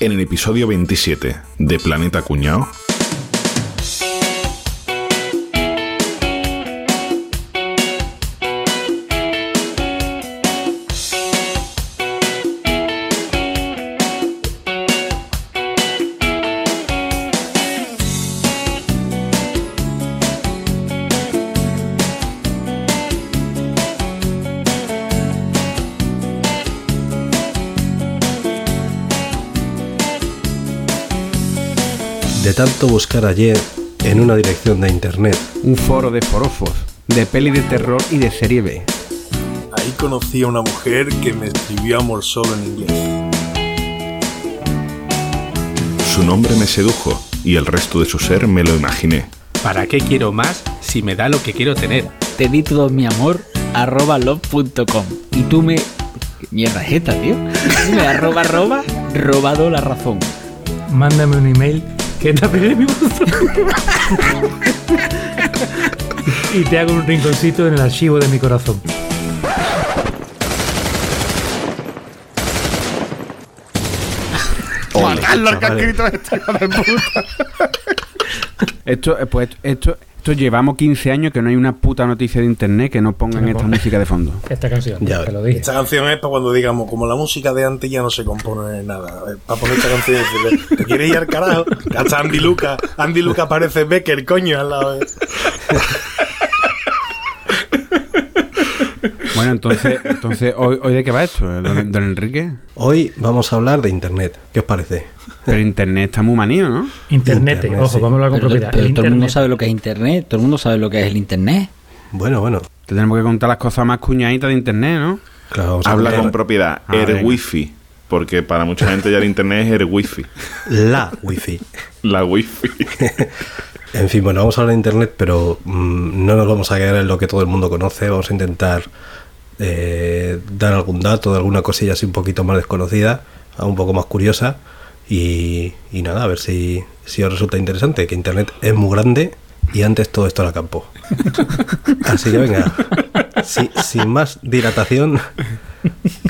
En el episodio 27 de Planeta Cuñao. Buscar ayer en una dirección de internet, Un foro de forofos, de peli de terror y de serie B. Ahí conocí a una mujer que me escribió amor solo en inglés. Su nombre me sedujo y el resto de su ser me lo imaginé. ¿Para qué quiero más si me da lo que quiero tener? te di todo mi amor arroba love.com y tú me ¿Qué mierda es esta tío me arroba arroba robado la razón mándame un email que te apelé mi y te hago un rinconcito en el archivo de mi corazón. Esto, eh, pues, esto, esto llevamos 15 años que no hay una puta noticia de internet que no pongan no esta ponga. música de fondo. Esta canción, Ya te lo dije. Esta canción es para cuando digamos, como la música de antes ya no se compone nada. Para poner esta canción y decirle, ¿te quieres ir al carajo? Hasta Andy Luca. Andy Luca parece Becker, coño, al lado de... Bueno, entonces, entonces ¿hoy, hoy de qué va esto, don, don Enrique? hoy vamos a hablar de internet. ¿Qué os parece? Pero internet está muy manío, ¿no? Internet, Internet, ojo, sí. vamos a hablar con pero, propiedad. pero El todo el mundo sabe lo que es internet todo el mundo sabe lo que es el internet Bueno, bueno. Te tenemos que contar las cosas más cuñaditas de internet, ¿no? Claro, vamos a Habla contar con propiedad. Ah, venga. Wi-Fi. Porque para mucha gente ya el internet es Air Wi-Fi. la wifi. La Wi-Fi. En fin, bueno, vamos a hablar de internet, pero mm, no nos vamos a quedar en lo que todo el mundo conoce. Vamos a intentar eh, dar algún dato de alguna cosilla así un poquito más desconocida, un poco más curiosa. Y, y nada, a ver si, si os resulta interesante. Que internet es muy grande y antes todo esto era campo. Así que venga, si- sin más dilatación,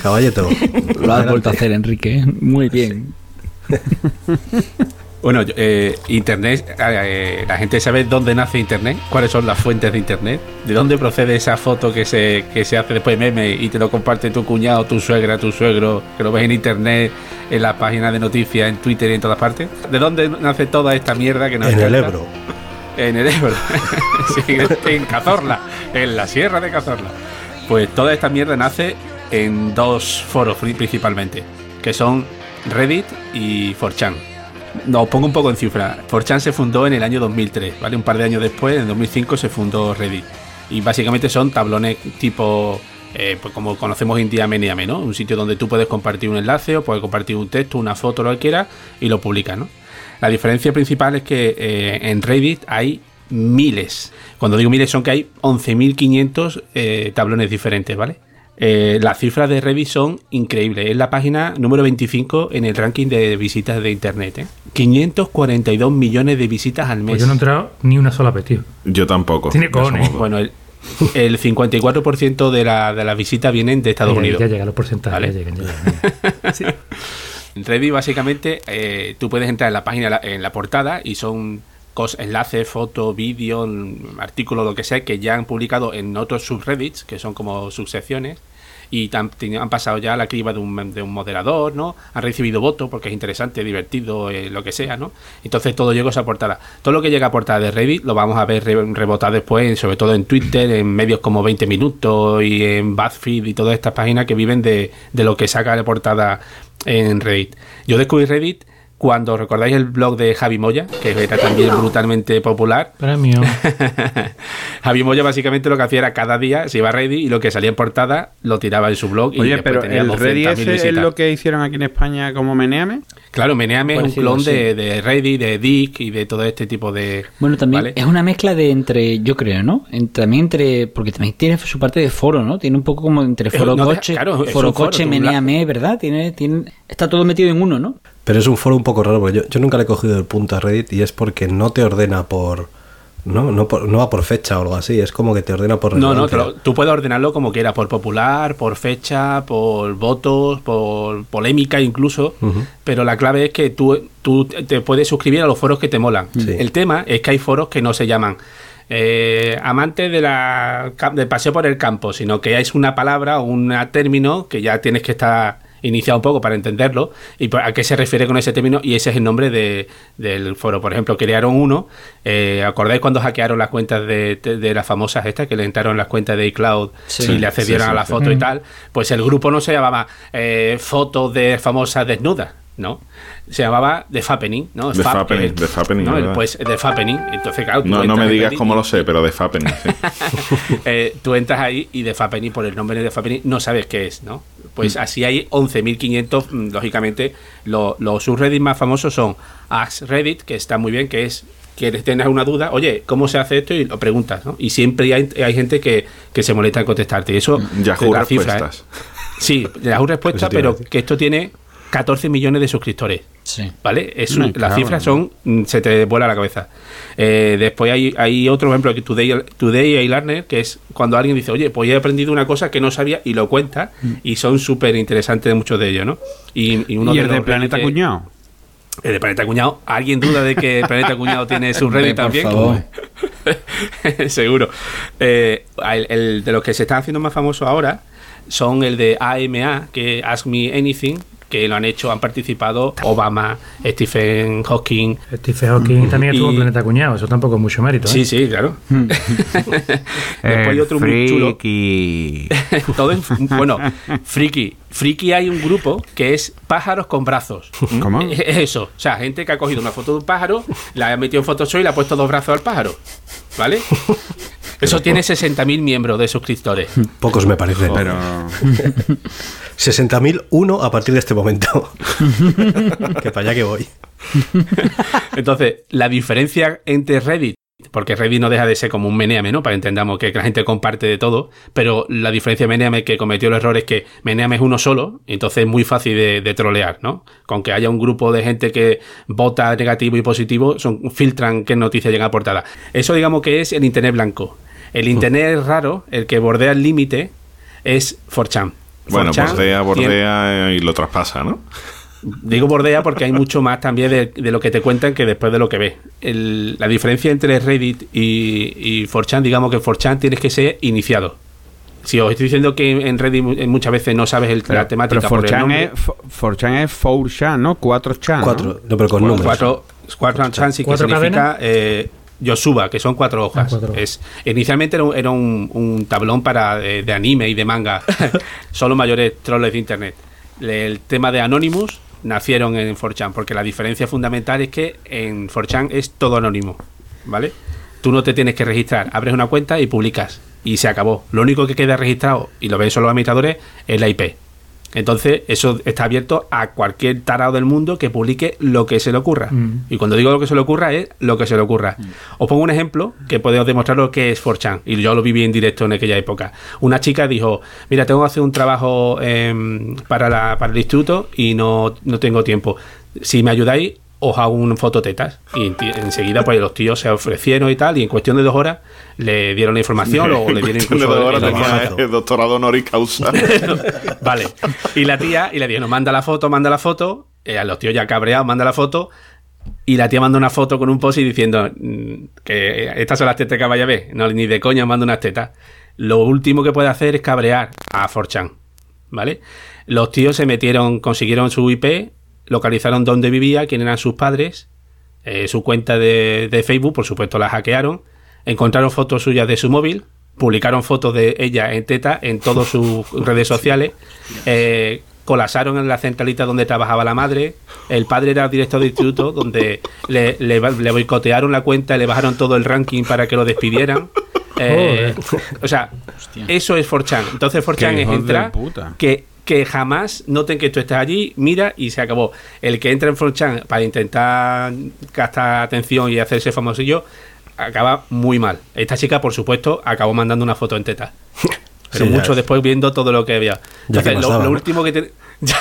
caballeto. lo has adelante. vuelto a hacer Enrique ¿eh? muy bien Bueno, eh, Internet, eh, la gente sabe dónde nace Internet, cuáles son las fuentes de Internet, de dónde procede esa foto que se, que se hace después meme y te lo comparte tu cuñado, tu suegra, tu suegro, que lo ves en Internet, en las páginas de noticias, en Twitter y en todas partes. ¿De dónde nace toda esta mierda que nos En el? Ebro. En el Ebro. Sí, en Cazorla, en la sierra de Cazorla. Pues toda esta mierda nace en dos foros pri- principalmente, que son Reddit y 4chan. Nos pongo un poco en cifra. 4chan se fundó en el año 2003, ¿vale? Un par de años después, en 2005, se fundó Reddit. Y básicamente son tablones tipo, eh, pues como conocemos Meneame, ¿no? Un sitio donde tú puedes compartir un enlace o puedes compartir un texto, una foto, lo que quieras, y lo publicas, ¿no? La diferencia principal es que eh, en Reddit hay miles. Cuando digo miles son que hay 11.500 eh, tablones diferentes, ¿vale? Eh, las cifras de Reddit son increíbles. Es la página número 25 en el ranking de visitas de Internet. ¿eh? 542 millones de visitas al mes. Pues yo no he entrado ni una sola vez, tío. Yo tampoco. Tiene cojones. Bueno, el, el 54% de, la, de las visitas vienen de Estados ya, Unidos. ya llegan los porcentajes, Vale. ya llegan, ya llegan. En Reddit básicamente eh, tú puedes entrar en la página, en la portada y son enlaces, fotos, vídeos, mm, artículos, lo que sea, que ya han publicado en otros subreddits, que son como subsecciones, y han pasado ya la criba de un, de un moderador, ¿no? Han recibido votos porque es interesante, divertido, eh, lo que sea, ¿no? Entonces todo llega a esa portada. Todo lo que llega a portada de Reddit lo vamos a ver re- rebotado después, sobre todo en Twitter, en medios como 20 Minutos y en BuzzFeed y todas estas páginas que viven de, de lo que saca de portada en Reddit. Yo descubrí Reddit cuando recordáis el blog de Javi Moya, que era también brutalmente popular. Premio. Javi Moya básicamente lo que hacía era cada día se iba a Reddit y lo que salía en portada lo tiraba en su blog. y Oye, después pero tenía el 200.000 Reddit ese es lo que hicieron aquí en España como Meneame. Claro, Meneame es un clon sí. de, de Reddit, de Dick y de todo este tipo de... Bueno, también ¿vale? es una mezcla de entre, yo creo, ¿no? En- también entre, porque también tiene su parte de foro, ¿no? Tiene un poco como entre foro no, coche, claro, foro coche, meneame, ¿verdad? Tiene, tiene, está todo metido en uno, ¿no? Pero es un foro un poco raro, porque yo, yo nunca le he cogido el punto a Reddit y es porque no te ordena por, No, no, por- no va por fecha o algo así, es como que te ordena por No, no, lo- tú puedes ordenarlo como quieras, por popular, por fecha, por votos, por polémica incluso, pero la clave es que tú, tú te puedes suscribir a los foros que te molan. Sí. El tema es que hay foros que no se llaman eh, amantes de la, del paseo por el campo, sino que es una palabra o un término que ya tienes que estar iniciado un poco para entenderlo y por- a qué se refiere con ese término y ese es el nombre de- del foro. Por ejemplo, crearon uno, eh, ¿acordáis cuando hackearon las cuentas de, de- las famosas estas que le entraron las cuentas de iCloud Sí. y le accedieron Sí, sí, a la sí. foto y tal? Pues el grupo no se llamaba eh, fotos de famosas desnudas, ¿no? Se llamaba The Fappening, ¿no? The Fap- Fappening, eh, The Fappening, ¿no? Pues The Fappening. Entonces, claro, tú No, no me digas cómo lo sé, pero de Fappening, sí. eh, tú entras ahí y de Fappening, por el nombre de Fappening, no sabes qué es, ¿no? Pues Mm. así hay 11.500, mm, lógicamente, lo- los subreddits más famosos son Ask Reddit, que está muy bien, que es que tengas una duda, oye, ¿cómo se hace esto? Y lo preguntas, ¿no? Y siempre hay, hay gente que, que se molesta en contestarte. Y eso Yahoo te da cifra, ¿eh? Sí, Yahoo respuesta, pero que esto tiene 14 millones de suscriptores. Sí. ¿Vale? Es un- las cifras son. mm, Se te vuela la cabeza. Eh, después hay, hay otro ejemplo que Today, Today e-Learner, que es cuando alguien dice, oye, pues he aprendido una cosa que no sabía y lo cuenta, y son súper interesantes muchos de ellos, ¿no? Y, y uno ¿Y de el de Planeta Cuñado? El de Planeta Cuñado. ¿Alguien duda de que Planeta Cuñado tiene su Reddit también? favor. Seguro. Eh, el, el de los que se están haciendo más famosos ahora son el de AMA, que Ask Me Anything, que lo han hecho, han participado Obama, Stephen Hawking. Stephen Hawking también estuvo Y- en Planeta Cuñado, eso tampoco es mucho mérito. ¿eh? Sí, sí, claro. Después hay otro muy chulo. friki. Todo es- bueno, friki. Friki hay un grupo que es pájaros con brazos. ¿Cómo? Es es eso. O sea, gente que ha cogido una foto de un pájaro, la ha metido en Photoshop y le ha puesto dos brazos al pájaro. ¿Vale? Eso tiene 60.000 miembros de suscriptores. Pocos me parecen. Pero 60.001 a partir de este momento. que para allá que voy. Entonces, la diferencia entre Reddit, porque Reddit no deja de ser como un Meneame, ¿no? Para que entendamos que la gente comparte de todo, pero la diferencia de Meneame que cometió el error es que Meneame es uno solo, entonces es muy fácil de, de trolear, ¿no? Con que haya un grupo de gente que vota negativo y positivo, son, filtran qué noticias llegan a portada. Eso digamos que es el Internet blanco. El Internet raro, el que bordea el límite, es 4chan. Bueno, 4chan bordea, tiene- bordea y lo traspasa, ¿no? Digo bordea porque hay mucho más también de, de lo que te cuentan que después de lo que ves. El- la diferencia entre Reddit y, y 4chan, digamos que 4chan tienes que ser iniciado. Si os estoy diciendo que en Reddit mu- muchas veces no sabes el- la temática pero por el 4chan nombre, es, 4chan es 4chan, ¿no? 4chan. ¿no? Cuatro. No, pero con números. cuatro, cuatro chan sí que ¿Cuatro significa eh, Yosuba, que son cuatro hojas. Ah, cuatro hojas. Es, inicialmente era un, era un- un tablón para eh, de anime y de manga. son los mayores troles de internet. El tema de Anonymous nacieron en 4chan, porque la diferencia fundamental es que en 4chan es todo anónimo. ¿Vale? Tú no te tienes que registrar, abres una cuenta y publicas. Y se acabó. Lo único que queda registrado, y lo ven solo los administradores, es la IP. Entonces, eso está abierto a cualquier tarado del mundo que publique lo que se le ocurra. Mm. Y cuando digo lo que se le ocurra, es lo que se le ocurra. Os pongo un ejemplo que podemos demostrar lo que es 4chan. Y yo lo viví en directo en aquella época. Una chica dijo: Mira, tengo que hacer un trabajo em, para, la, para el instituto y no, no tengo tiempo. Si me ayudáis, os hago un fototetas. Y en- enseguida, pues los tíos se ofrecieron y tal. Y en cuestión de dos horas le dieron la información o le dieron incluso. Ahora el- el- tenía el doctorado honoris causa. vale. Y la tía, y le dijo, no, manda la foto, manda la foto. Eh, a los tíos ya cabreados, manda la foto. Y la tía manda una foto con un post y diciendo mm, que estas son las tetas que vaya a ver. No, ni de coña manda unas tetas. Lo último que puede hacer es cabrear a 4chan. ¿Vale? Los tíos se metieron, consiguieron su IP, localizaron dónde vivía, quién eran sus padres, eh, su cuenta de, de Facebook, por supuesto la hackearon, encontraron fotos suyas de su móvil, publicaron fotos de ella en teta en todas sus redes sociales, eh, colapsaron en la centralita donde trabajaba la madre, el padre era director de instituto, donde le, le, le boicotearon la cuenta y le bajaron todo el ranking para que lo despidieran. Eh, o sea, eso es 4chan. Entonces 4chan Qué es entrar que, que jamás noten que tú estás allí, mira y se acabó. El que entra en 4chan para intentar gastar atención y hacerse famosillo, acaba muy mal. Esta chica, por supuesto, acabó mandando una foto en teta. Pero Sí, mucho es. después viendo todo lo que había. Que lo, pasaba, lo ¿no? último que te... ya,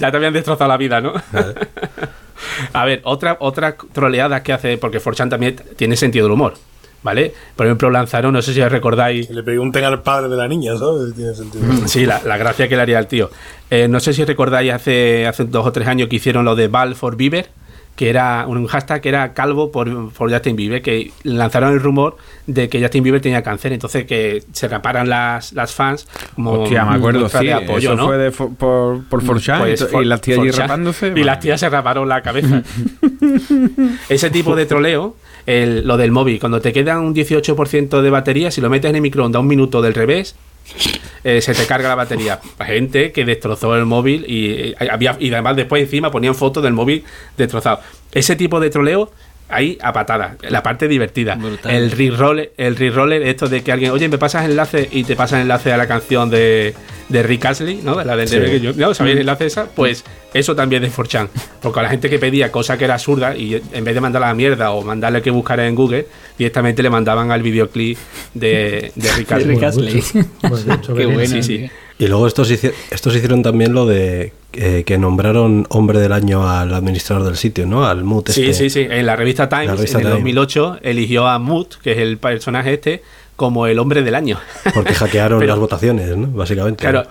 ya te habían destrozado la vida, ¿no? A ver, otra, otra troleada que hace, porque Forchan también tiene sentido del humor, ¿vale? Por ejemplo, lanzaron, no sé si os recordáis, Que le pregunten al padre de la niña, ¿sabes? Tiene sentido. sí, la, la gracia que le haría al tío. Eh, no sé si recordáis hace, hace dos o tres años que hicieron lo de Val for Bieber, que era un hashtag que era calvo por, por Justin Bieber, que lanzaron el rumor de que Justin Bieber tenía cáncer, entonces que se raparan las, las fans como Hostia, me acuerdo, sí. de apoyo, eso ¿no? fue de fo- por, por 4chan Pues, y, for- y las tías allí 4chan. rapándose. Y las tías se raparon la cabeza. Ese tipo de troleo, el- lo del móvil, cuando te queda un 18% de batería, si lo metes en el microondas un minuto del revés, eh, se te carga la batería. Gente que destrozó el móvil y, eh, había, y además después encima ponían fotos del móvil destrozado. Ese tipo de troleo. Ahí a patadas, la parte divertida. Brutal. El reroller, el reroller, esto de que alguien, oye, me pasas el enlace y te pasa el enlace a la canción de, de Rick Astley, ¿no? De la de Sí. que yo, ¿no? ¿Sabéis el enlace esa? Pues eso también es de 4chan. Porque a la gente que pedía cosa que era absurda y en vez de mandarla a la mierda o mandarle que buscara en Google, directamente le mandaban al videoclip de, de Rick Astley. Rick Astley. Pues de hecho, Qué bueno. sí, sí. tío. Y luego estos, estos hicieron también lo de eh, que nombraron hombre del año al administrador del sitio, ¿no? Al MUT. Sí, este. sí, sí. En la revista Times, La revista en el Time. 2008, eligió a Moot, que es el personaje este, como el hombre del año. Porque hackearon Pero- las votaciones, ¿no? Básicamente. Claro.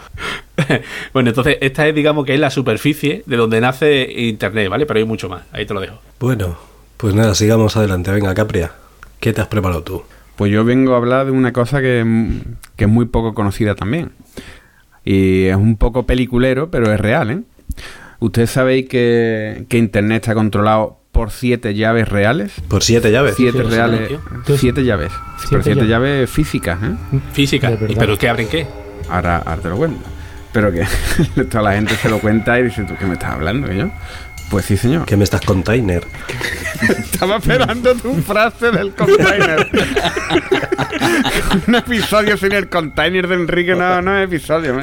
bueno, entonces esta es, digamos, que es la superficie de donde nace Internet, ¿vale? Pero hay mucho más. Ahí te lo dejo. Bueno, pues nada, sigamos adelante. Venga, Capria, ¿qué te has preparado tú? Pues yo vengo a hablar de una cosa que, que es muy poco conocida también. Y es un poco peliculero, pero es real, ¿eh? Ustedes sabéis que, que Internet está controlado por siete llaves reales. Por siete llaves. Siete sí, reales. Siete llaves. pero Siete siete llaves físicas, ¿eh? Física. De ¿Y verdad. pero qué abren qué? Ahora, ahora te lo cuento. Pero que toda la gente se lo cuenta y dice, ¿tú qué me estás hablando? Y yo, pues sí, señor. ¿Qué me estás container? Estaba esperando tu frase del container. Un episodio sin el container de Enrique no, no es episodio.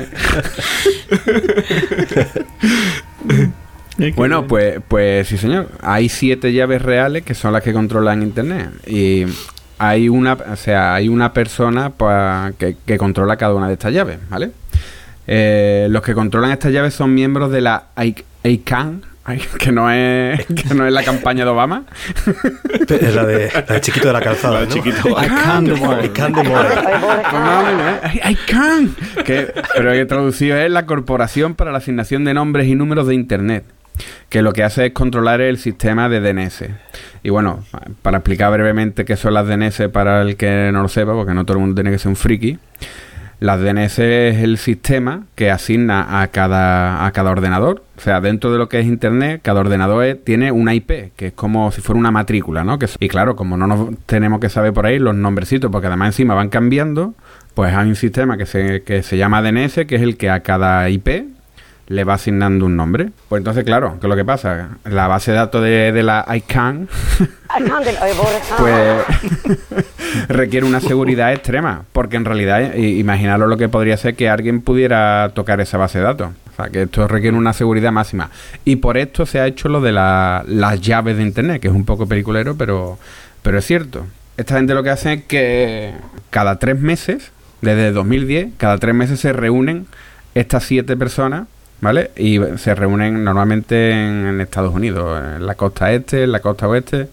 bueno, pues, pues sí, señor. Hay siete llaves reales que son las que controlan Internet. Y hay una, o sea, hay una persona pa- que, que controla cada una de estas llaves, ¿vale? Eh, los que controlan estas llaves son miembros de la ICANN, ay, que no es que no es la campaña de Obama. Es la de, la de chiquito de la calzada, La de ¿no? chiquito. I can't do more. El can de More. Más o menos, ¿eh? I- que, pero que traducido es la Corporación para la Asignación de Nombres y Números de Internet, que lo que hace es controlar el sistema de DNS. Y bueno, para explicar brevemente qué son las DNS para el que no lo sepa, porque no todo el mundo tiene que ser un friki, las DNS es el sistema que asigna a cada, a cada ordenador. O sea, dentro de lo que es Internet, cada ordenador tiene una IP, que es como si fuera una matrícula, ¿no? Y claro, como no nos tenemos que saber por ahí los nombrecitos, porque además encima van cambiando, pues hay un sistema que se, que se llama DNS, que es el que a cada IP le va asignando un nombre. Pues entonces, claro, ¿qué es lo que pasa? La base de datos de, de la ICANN pues requiere una seguridad extrema, porque en realidad, imaginaros lo que podría ser que alguien pudiera tocar esa base de datos. O sea, que esto requiere una seguridad máxima. Y por esto se ha hecho lo de la- las llaves de Internet, que es un poco peliculero, pero, pero es cierto. Esta gente lo que hace es que cada tres meses, desde 2010, cada tres meses se reúnen estas siete personas, ¿vale? Y se reúnen normalmente en, en Estados Unidos, en la costa este, en la costa oeste,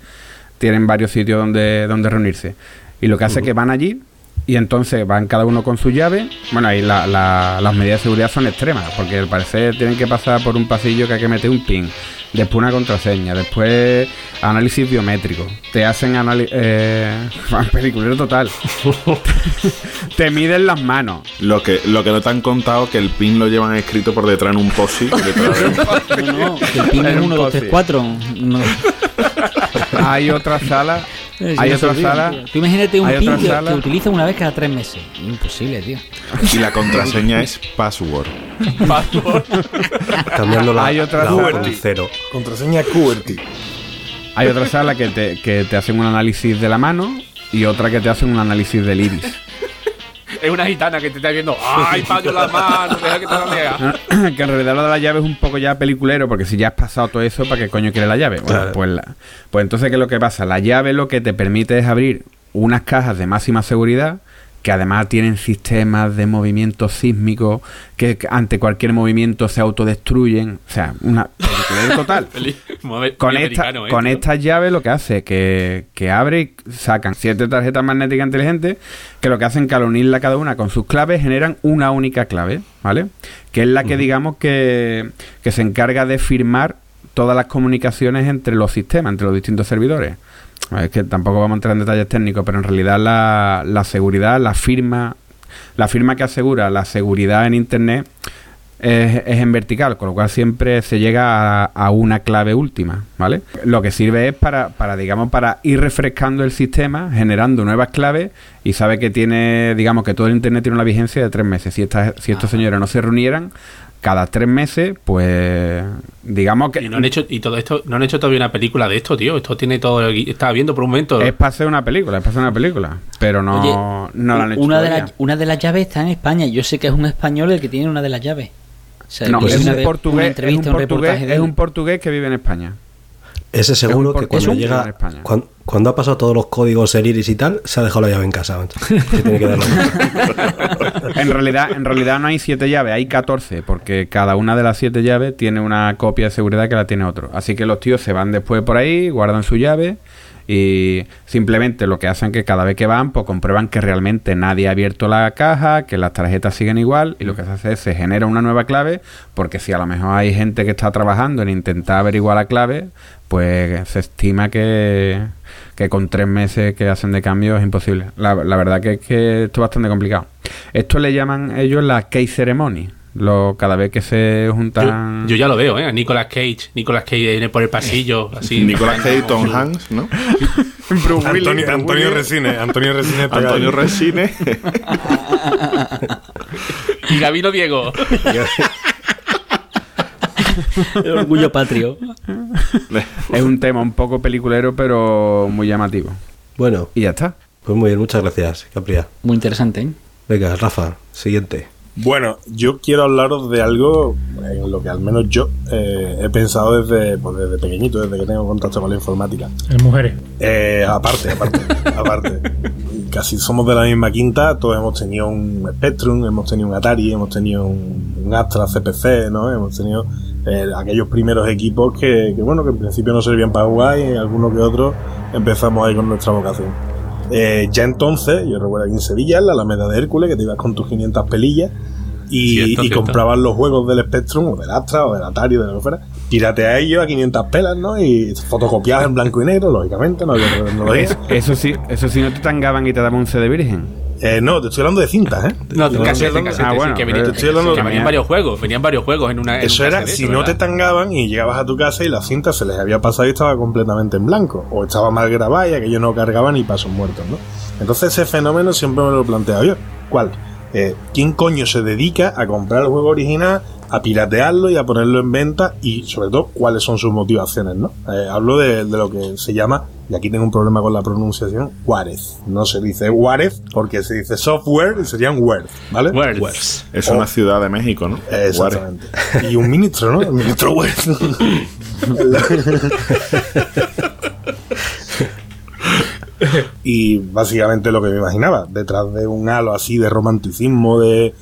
tienen varios sitios donde, donde reunirse. Y lo que hace es que van allí y entonces van cada uno con su llave. Bueno, ahí la- la- las medidas de seguridad son extremas, porque al parecer tienen que pasar por un pasillo que hay que meter un pin, después una contraseña, después análisis biométrico. Te hacen análisis... Eh, peliculero total. te miden las manos. Lo que, lo que no te han contado que el pin lo llevan escrito por detrás en un posi. No, no, que el pin es Era un 1, 2, 3, posi. 4. No. Hay otra sala... Sí, hay no otra sala... tío. Tú imagínate un hay pin otra que, sala. que utiliza una vez cada tres meses. Imposible, tío. y la contraseña es password. Cambiando la, Hay otra la cero. Contraseña QWERTY. Hay otra sala que te, que te hacen un análisis de la mano y otra que te hacen un análisis del iris. Es una gitana que te está viendo. ¡Ay, payo las manos! Deja que te la lea. que en realidad lo de la llave es un poco ya peliculero, porque si ya has pasado todo eso, ¿para qué coño quiere la llave? Bueno, Claro. pues, la- pues entonces, ¿qué es lo que pasa? La llave lo que te permite es abrir unas cajas de máxima seguridad que además tienen sistemas de movimiento sísmico que ante cualquier movimiento se autodestruyen. O sea, una película total. Con, muy esta, ¿eh, con estas llaves lo que hace es que, que abre y sacan siete tarjetas magnéticas inteligentes que lo que hacen que al unirla cada una con sus claves generan una única clave, ¿vale? Que es la que digamos que, que se encarga de firmar todas las comunicaciones entre los sistemas, entre los distintos servidores. Es que tampoco vamos a entrar en detalles técnicos, pero en realidad la, la seguridad, la firma, la firma que asegura la seguridad en Internet es, es en vertical, con lo cual siempre se llega a, a una clave última, ¿vale? Lo que sirve es para, para, digamos, para ir refrescando el sistema, generando nuevas claves y sabe que tiene, digamos, que todo el Internet tiene una vigencia de tres meses. Si, estas si estos señores no se reunieran, cada tres meses, pues, digamos que... Y, no han hecho, y todo esto, no han hecho todavía una película de esto, tío. Esto tiene todo. Estaba viendo por un momento. Es para hacer una película, es para hacer una película, pero no, Oye, no la han hecho una, de las, una de las llaves está en España. Yo sé que es un español el que tiene una de las llaves. O sea, No, es una un, portugués, es, entrevista, un portugués, es un portugués que vive en España. Ese seguro Es que cuando llega, España. Cuan- cuando, ha pasado todos los códigos Seriris y tal, se ha dejado la llave en casa. tiene que En realidad, en realidad no hay siete llaves, hay 14, porque cada una de las siete llaves tiene una copia de seguridad que la tiene otro. Así que los tíos se van después por ahí, guardan su llave y simplemente lo que hacen es que cada vez que van, pues comprueban que realmente nadie ha abierto la caja, que las tarjetas siguen igual y lo que se hace es se genera una nueva clave, porque si a lo mejor hay gente que está trabajando en intentar averiguar la clave, pues se estima que, que con tres meses que hacen de cambio es imposible. La, la verdad que es que esto es bastante complicado. Esto le llaman ellos la case ceremony. Lo, cada vez que se juntan... yo ya lo veo, ¿eh? Nicolas Cage. Nicolas Cage viene por el pasillo, así. Nicolas Cage, Tom Hanks, ¿no? Bruce Willis, Antonio, Bruce Antonio. Resines. Antonio Resines está Antonio. Resine. Y Gabino Diego. El orgullo patrio. Es un tema un poco peliculero, pero muy llamativo. Bueno, Y ya está. pues muy bien, muchas gracias, Capria. Muy interesante, ¿eh? Venga, Rafa, siguiente. Bueno, yo quiero hablaros de algo en lo que al menos yo eh, he pensado desde, pues desde pequeñito, desde que tengo contacto con la informática. En mujeres. Eh, aparte, aparte, aparte. Casi somos de la misma quinta, todos hemos tenido un Spectrum, hemos tenido un Atari, hemos tenido un, un Astra CPC, ¿no? Hemos tenido eh, aquellos primeros equipos que, que, bueno, que en principio no servían para jugar y algunos que otros empezamos ahí con nuestra vocación. Eh, ya entonces, yo recuerdo aquí en Sevilla, en la Alameda de Hércules, que te ibas con tus 500 pelillas y, Cierto, y cierto. comprabas los juegos del Spectrum o del Astra o del Atari o de lo que fuera, piratea ellos a 500 pelas, ¿no? Y fotocopiadas en blanco y negro, lógicamente, no había tecnología. Eso sí, eso sí no te tangaban y te daban un CD virgen. Eh, no, te estoy hablando de cintas, ¿eh? No, Te de estoy casete, hablando- casete, Ah, bueno, que pero venían, que de- varios juegos, venían varios juegos en una. en Eso un era si eso, no te tangaban y llegabas a tu casa y la cinta se les había pasado y estaba completamente en blanco. O estaba mal grabada y aquello no cargaba ni pasos muertos, ¿no? Entonces ese fenómeno siempre me lo he planteado yo. ¿Cuál? Eh, ¿Quién coño se dedica a comprar el juego original, a piratearlo y a ponerlo en venta? Y sobre todo, ¿cuáles son sus motivaciones, no? Eh, hablo de, de lo que se llama, y aquí tengo un problema con la pronunciación, Juárez. No se dice Juárez porque se dice software y serían Word, ¿vale? Words. Es una ciudad de México, ¿no? Exactamente. Y un ministro, ¿no? El ministro Word. y básicamente lo que me imaginaba, detrás de un halo así de romanticismo, de,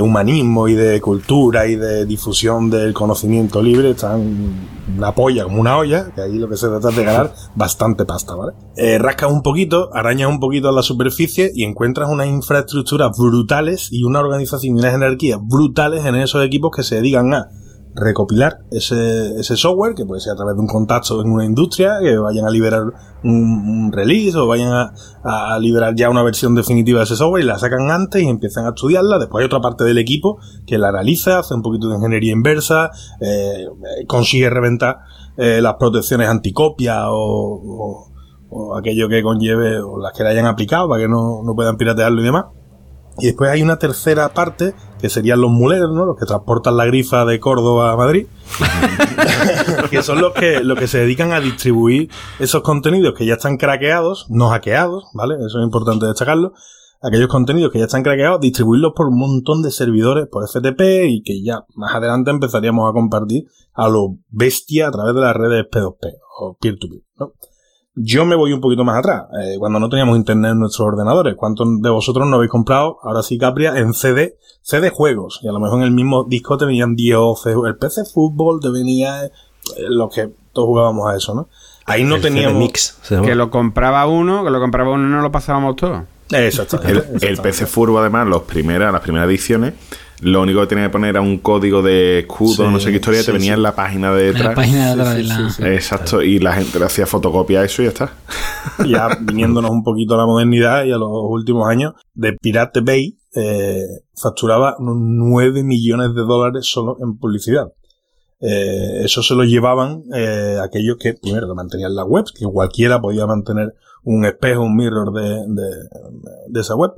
humanismo y de cultura y de difusión del conocimiento libre, están una polla como una olla, que ahí lo que se trata es de ganar bastante pasta, ¿vale? Eh, rascas un poquito, arañas un poquito a la superficie y encuentras unas infraestructuras brutales y una organización y unas jerarquías brutales en esos equipos que se dedican a recopilar ese, ese software, que puede ser a través de un contacto en una industria, que vayan a liberar un, release o vayan a, a liberar ya una versión definitiva de ese software y la sacan antes y empiezan a estudiarla. Después hay otra parte del equipo que la analiza, hace un poquito de ingeniería inversa, eh, eh, consigue reventar eh, las protecciones anticopia o, o, o aquello que conlleve o las que le hayan aplicado para que no, no puedan piratearlo y demás. Y después hay una tercera parte, que serían los muleros, ¿no? Los que transportan la grifa de Córdoba a Madrid. que son los que, los que se dedican a distribuir esos contenidos que ya están craqueados, no hackeados, ¿vale? Eso es importante destacarlo. Aquellos contenidos que ya están craqueados, distribuirlos por un montón de servidores por FTP y que ya más adelante empezaríamos a compartir a lo bestia a través de las redes P2P o peer-to-peer, ¿no? Yo me voy un poquito más atrás. Eh, cuando no teníamos internet en nuestros ordenadores, ¿cuántos de vosotros no habéis comprado, ahora sí Capria, en CD, CD juegos? Y a lo mejor en el mismo disco te venían 10 o 12 el PC Fútbol, te venía eh, lo que todos jugábamos a eso, ¿no? Ahí no El CD teníamos... Mix. Que lo compraba uno, que lo compraba uno y no lo pasábamos todo. Exacto. El, el. PC Furbo, además, los primeras, las primeras ediciones, lo único que tenía que poner era un código de escudo, Sí, no sé qué historia, sí, te venía sí. en la página de En detrás. la página de atrás Sí, de la... sí, sí. Exacto, y la gente le hacía fotocopia a eso y ya está. ya viniéndonos un poquito a la modernidad y a los últimos años, de Pirate Bay eh, facturaba unos 9 millones de dólares solo en publicidad. Eh, eso se lo llevaban eh, aquellos que, primero, que mantenían la web, que cualquiera podía mantener un espejo, un mirror de, de, de esa web,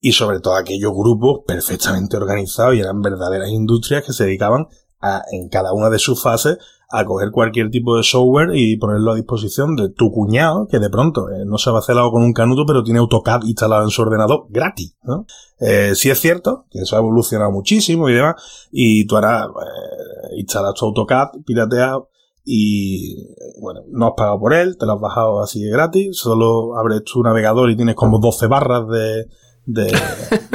y sobre todo aquellos grupos perfectamente organizados y eran verdaderas industrias que se dedicaban a, en cada una de sus fases, a coger cualquier tipo de software y ponerlo a disposición de tu cuñado, que de pronto eh, no se va a hacer algo con un canuto, pero tiene AutoCAD instalado en su ordenador gratis, ¿no? Eh, sí es cierto que eso ha evolucionado muchísimo y demás, y tú ahora eh, instalas tu AutoCAD pirateado y eh, bueno, no has pagado por él, te lo has bajado así de gratis, solo abres tu navegador y tienes como 12 barras de, de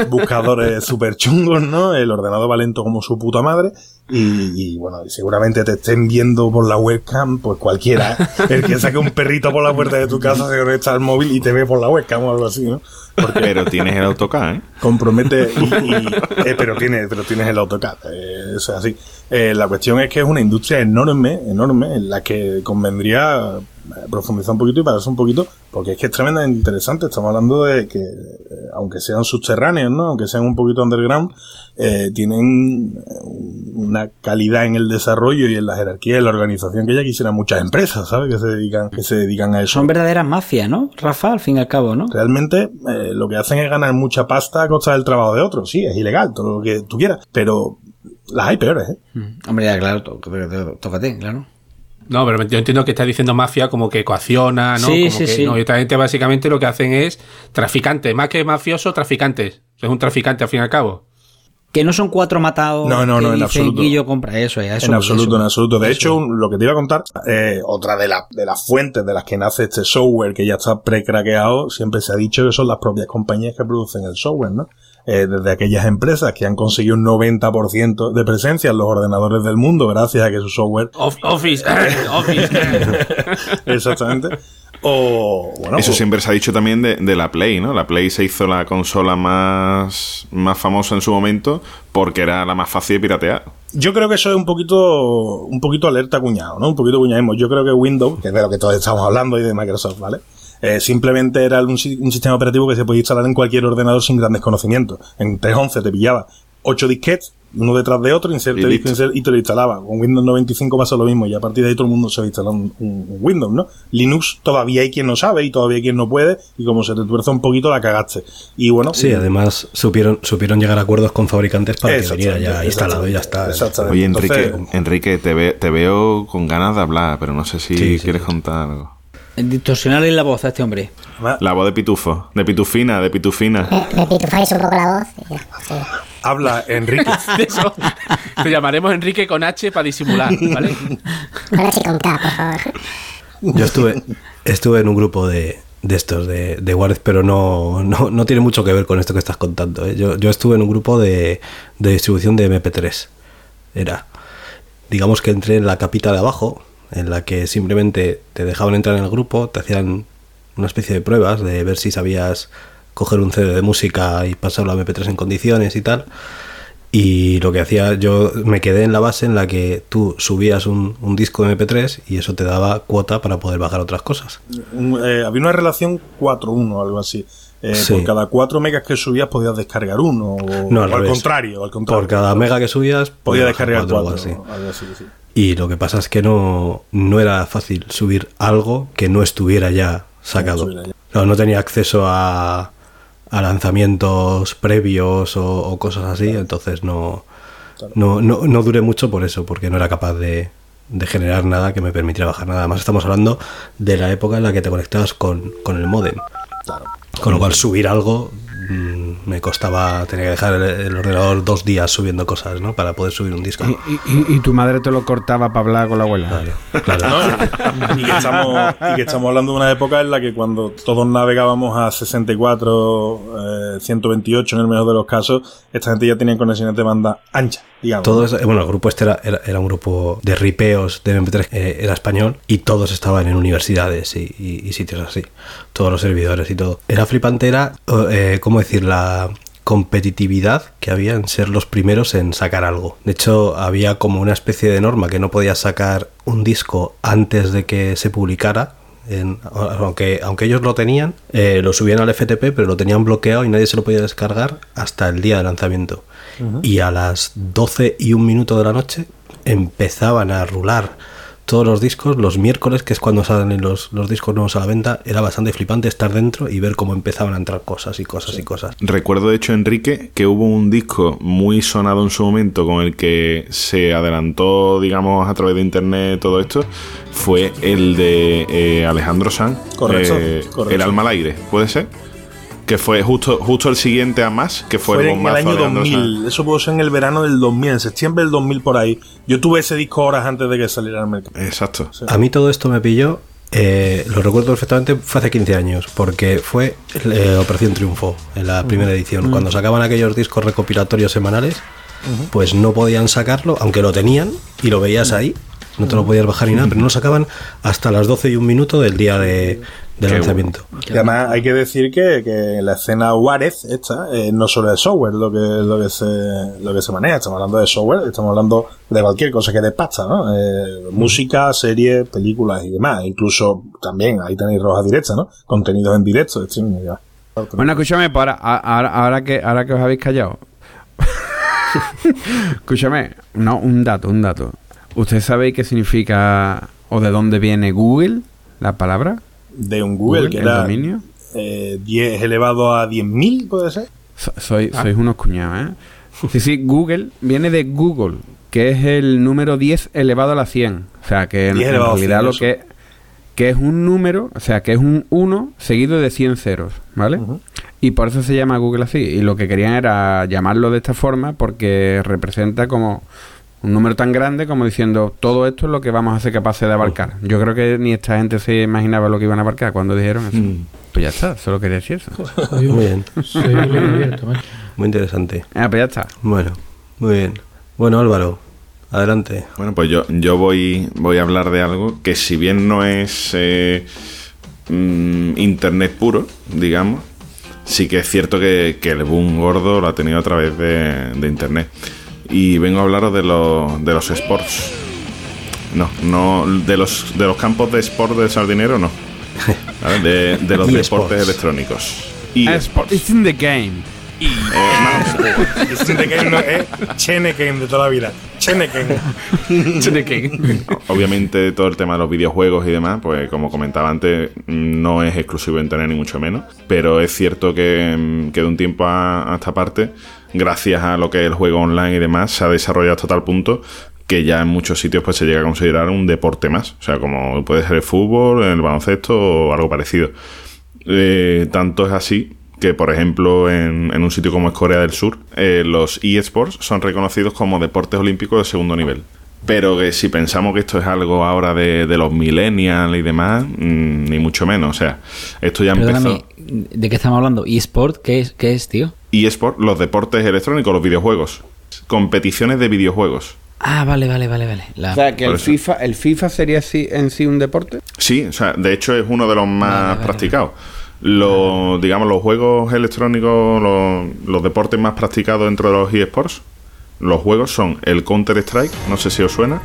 buscadores super chungos, ¿no? El ordenador va lento como su puta madre y, y, bueno, seguramente te estén viendo por la webcam, pues cualquiera, el que saque un perrito por la puerta de tu casa se conecta al móvil y te ve por la webcam o algo así, ¿no? Pero tienes el AutoCAD, ¿eh? compromete y, y- eh, pero tienes pero tienes el AutoCAD eh, eso es así Eh, la cuestión es que es una industria enorme enorme en la que convendría eh, profundizar un poquito y pararse un poquito porque es que es tremendamente interesante estamos hablando de que eh, aunque sean subterráneos no aunque sean un poquito underground eh, tienen eh, una calidad en el desarrollo y en la jerarquía y en la organización que ya quisieran muchas empresas sabes que se dedican que se dedican a eso Son verdaderas mafias, ¿no? Rafa, al fin y al cabo, ¿no? Realmente eh, lo que hacen es ganar mucha pasta a costa del trabajo de otros. Sí, es ilegal, todo lo que tú quieras. Pero las hay peores, ¿eh? Mm. Hombre, ya, claro, tó- tó- tó- tócate, claro. No, pero yo entiendo que estás diciendo mafia como que coacciona, ¿no? Sí, como sí, que, sí. No, y esta gente básicamente lo que hacen es traficantes, más que mafioso, traficantes. Es un traficante al fin y al cabo. Que no son cuatro matados. No, no, que no, en absoluto. Guillo compra eso, ya, eso en absoluto, eso. en absoluto. De hecho, un- lo que te iba a contar, eh, otra de, la- de las fuentes de las que nace este software que ya está pre-craqueado, siempre se ha dicho que son las propias compañías que producen el software, ¿no? Eh, desde aquellas empresas que han conseguido un 90% de presencia en los ordenadores del mundo gracias a que su software Of- Office, Office. exactamente o bueno Eso o- siempre se ha dicho también de, de la Play, ¿no? La Play se hizo la consola más, más famosa en su momento porque era la más fácil de piratear. Yo creo que eso es un poquito, un poquito alerta cuñado, ¿no? Un poquito cuñadismo. Yo creo que Windows, que es de lo que todos estamos hablando y de Microsoft, ¿vale? Eh, simplemente era un, si- un sistema operativo que se podía instalar en cualquier ordenador sin grandes conocimientos. En 3.11 te pillaba 8 disquetes, uno detrás de otro, inserte Y insert, y te lo instalaba. Con Windows 95 pasa lo mismo y a partir de ahí todo el mundo se va a instalar un, un- un Windows, ¿no? Linux todavía hay quien no sabe y todavía hay quien no puede y como se te tuerza un poquito la cagaste. Y bueno, Sí, además supieron, supieron llegar a acuerdos con fabricantes para que viniera ya instalado y ya está. exactamente. Oye, Enrique, Entonces- Enrique te, ve- te veo con ganas de hablar, pero no sé si sí, quieres sí. contar algo. Distorsionarle la voz a este hombre. La voz de pitufo, de pitufina, de pitufina. Me, me pitufáis un poco la voz. sí. habla Enrique. Eso, te llamaremos Enrique con H para disimular, ¿vale? Con H con K, por favor. Yo estuve, estuve en un grupo de, de estos, de, de Warez, pero no, no, no tiene mucho que ver con esto que estás contando. ¿eh? Yo, yo estuve en un grupo de, de distribución de MP3. Era, digamos que entré en la capita de abajo, en la que simplemente te dejaban entrar en el grupo, te hacían una especie de pruebas de ver si sabías coger un CD de música y pasarlo a MP3 en condiciones y tal. Y lo que hacía, yo me quedé en la base en la que tú subías un, un disco de MP3 y eso te daba cuota para poder bajar otras cosas. Eh, había una relación 4-1 o algo así. Eh, Sí. Por cada 4 megas que subías podías descargar uno. O, No, o al contrario, al contrario. Por cada mega que subías, podía podías descargar bajar 4. cuatro o algo así. algo así, sí. Y lo que pasa es que no, no era fácil subir algo que no estuviera ya sacado. Claro, no tenía acceso a, a lanzamientos previos o, o cosas así, entonces no, no, no, no duré mucho por eso, porque no era capaz de, de generar nada que me permitiera bajar nada. Además estamos hablando de la época en la que te conectabas con, con el modem. Con lo cual subir algo mm, me costaba, tenía que dejar el, el ordenador dos días subiendo cosas, ¿no? Para poder subir un disco. Y, y- y tu madre te lo cortaba para hablar con la abuela. Claro, claro. y, que estamos, y que estamos hablando de una época en la que cuando todos navegábamos a 64, eh, 128 en el mejor de los casos, esta gente ya tenía conexiones de banda ancha, digamos. Todos, eh, bueno, el grupo este era, era, era un grupo de ripeos de MP3, eh, era español y todos estaban en universidades y, y- y sitios así. Todos los servidores y todo. Era flipante, era, eh, ¿cómo decir? La competitividad que había en ser los primeros en sacar algo. De hecho, había como una especie de norma que no podías sacar un disco antes de que se publicara. en- aunque, aunque ellos lo tenían, eh, lo subían al FTP, pero lo tenían bloqueado y nadie se lo podía descargar hasta el día de lanzamiento. Y a las 12 y un minuto de la noche empezaban a rular todos los discos los miércoles, que es cuando salen los, los discos nuevos a la venta. Era bastante flipante estar dentro y ver cómo empezaban a entrar cosas y cosas y cosas. Recuerdo, de hecho, Enrique, que hubo un disco muy sonado en su momento con el que se adelantó, digamos, a través de internet todo esto. Fue el de eh, Alejandro Sanz. Correcto, eh, correcto. El alma al aire, ¿puede ser? Que fue justo, justo el siguiente a más, que fue, Fue el en el año de Alejandro Sanz. 2000, eso pudo ser en el verano del 2000, en septiembre del 2000 por ahí. Yo tuve ese disco horas antes de que saliera al mercado. Exacto. A mí todo esto me pilló, eh, lo recuerdo perfectamente, fue hace 15 años, porque fue eh, Operación Triunfo, en la primera edición. Cuando sacaban aquellos discos recopilatorios semanales, pues no podían sacarlo, aunque lo tenían y lo veías ahí, no te lo podías bajar ni nada, pero no lo sacaban hasta las 12 y un minuto del día de, de lanzamiento. Y además hay que decir que, que la escena Juárez esta eh, no solo es software lo que, lo, que se, lo que se maneja, estamos hablando de software, estamos hablando de cualquier cosa que dé pasta, ¿no? Eh, música, series, películas y demás. Incluso también, ahí tenéis roja directa, ¿no? Contenidos en directo, streaming, ya. Bueno, escúchame, pues ahora, que, ahora que os habéis callado. escúchame, no, un dato, un dato. ¿Usted sabe qué significa o de dónde viene Google, la palabra? De un Google, Google, que el era dominio. eh, 10 elevado a 10.000, puede ser. So- soy, Ah. Sois unos cuñados, ¿eh? Sí, sí, Google viene de Google, que es el número 10 elevado a la 100. O sea, que en, 10 en realidad 100, lo que, que es un número, o sea, que es un 1 seguido de 100 ceros, ¿vale? Y por eso se llama Google así. Y lo que querían era llamarlo de esta forma porque representa como un número tan grande como diciendo todo esto es lo que vamos a ser capaces de abarcar. Yo creo que ni esta gente se imaginaba lo que iban a abarcar cuando dijeron eso. Pues ya está, solo quería decir eso. Muy bien, muy interesante. Ah, pues ya está. Bueno, muy bien. Bueno, Álvaro, adelante. Bueno, pues yo, yo voy, voy a hablar de algo que si bien no es eh, mm, internet puro, digamos, sí que es cierto que, que el boom gordo lo ha tenido a través de, de internet. Y vengo a hablaros de los, de los sports. No, no, de los, de los campos de sport de sardinero, no. ¿Vale? De, de los deportes electrónicos. Y Sport It's in the game. Este game no es Cheneken de toda la vida. Cheneken. Obviamente todo el tema de los videojuegos y demás, pues como comentaba antes, no es exclusivo de Internet ni mucho menos, pero es cierto que, que de un tiempo a, a esta parte, gracias a lo que es el juego online y demás, se ha desarrollado hasta tal punto que ya en muchos sitios pues se llega a considerar un deporte más, o sea, como puede ser el fútbol, el baloncesto o algo parecido. Eh, tanto es así que, por ejemplo, en, en un sitio como es Corea del Sur, eh, los eSports son reconocidos como deportes olímpicos de segundo nivel. Pero que si pensamos que esto es algo ahora de, de los millennials y demás, mm, ni mucho menos. O sea, esto ya Perdóname, empezó. ¿de qué estamos hablando? ¿eSport? ¿Qué es, qué es, tío? eSport, los deportes electrónicos, los videojuegos. Competiciones de videojuegos. Ah, vale, vale, vale, vale. La- O sea, que el. FIFA, el FIFA sería así, en sí un deporte. Sí, o sea, de hecho es uno de los más Vale, vale, practicados. Los, digamos, los juegos electrónicos, los, los deportes más practicados dentro de los eSports, los juegos son el Counter-Strike, no sé si os suena.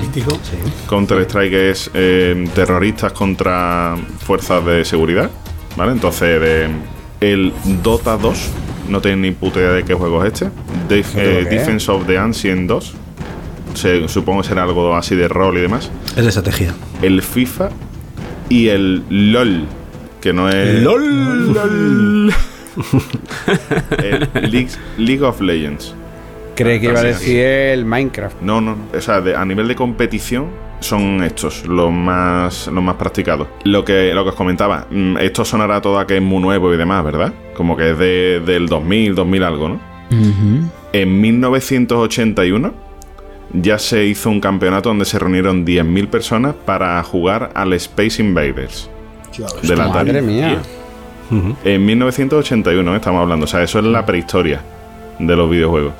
Mítico. Counter-Strike es eh, terroristas contra fuerzas de seguridad, ¿vale? Entonces, de- el Dota 2, no tengo ni puta idea de qué juego es este. De- eh, es? Defense of the Ancient 2, se- supongo que será algo así de rol y demás. Es de estrategia. El FIFA y el LOL, que no es... LOL. el League, League of Legends. Cree que iba a decir el Minecraft. No, no, o sea, de- a nivel de competición son estos los más los más practicados. Lo que lo que os comentaba, mm, esto sonará todo a que es muy nuevo y demás, ¿verdad? Como que es de, del 2000, 2000 algo, ¿no? Ujú. En 1981 ya se hizo un campeonato donde se reunieron 10.000 personas para jugar al Space Invaders de la Atari. Madre mía. Ujú. En 1981 estamos hablando, o sea, eso es la prehistoria de los videojuegos.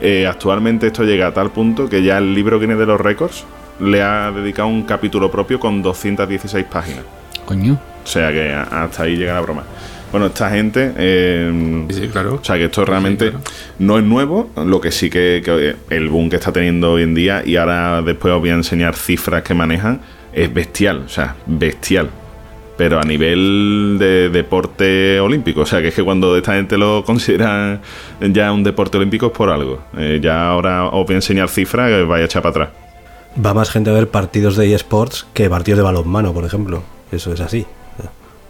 Eh, actualmente esto llega a tal punto que ya el libro Guinness de los récords le ha dedicado un capítulo propio con 216 páginas. Coño. O sea que hasta ahí llega la broma. Bueno, esta gente... eh, Sí, sí, claro. o sea que esto realmente claro. no es nuevo, lo que sí que, que el boom que está teniendo hoy en día, y ahora después os voy a enseñar cifras que manejan, es bestial, o sea, bestial. Pero a nivel de deporte olímpico, o sea que es que cuando esta gente lo considera ya un deporte olímpico es por algo. Eh, ya ahora os voy a enseñar cifras que vaya a echar para atrás. Va más gente a ver partidos de eSports que partidos de balonmano, por ejemplo. Eso es así.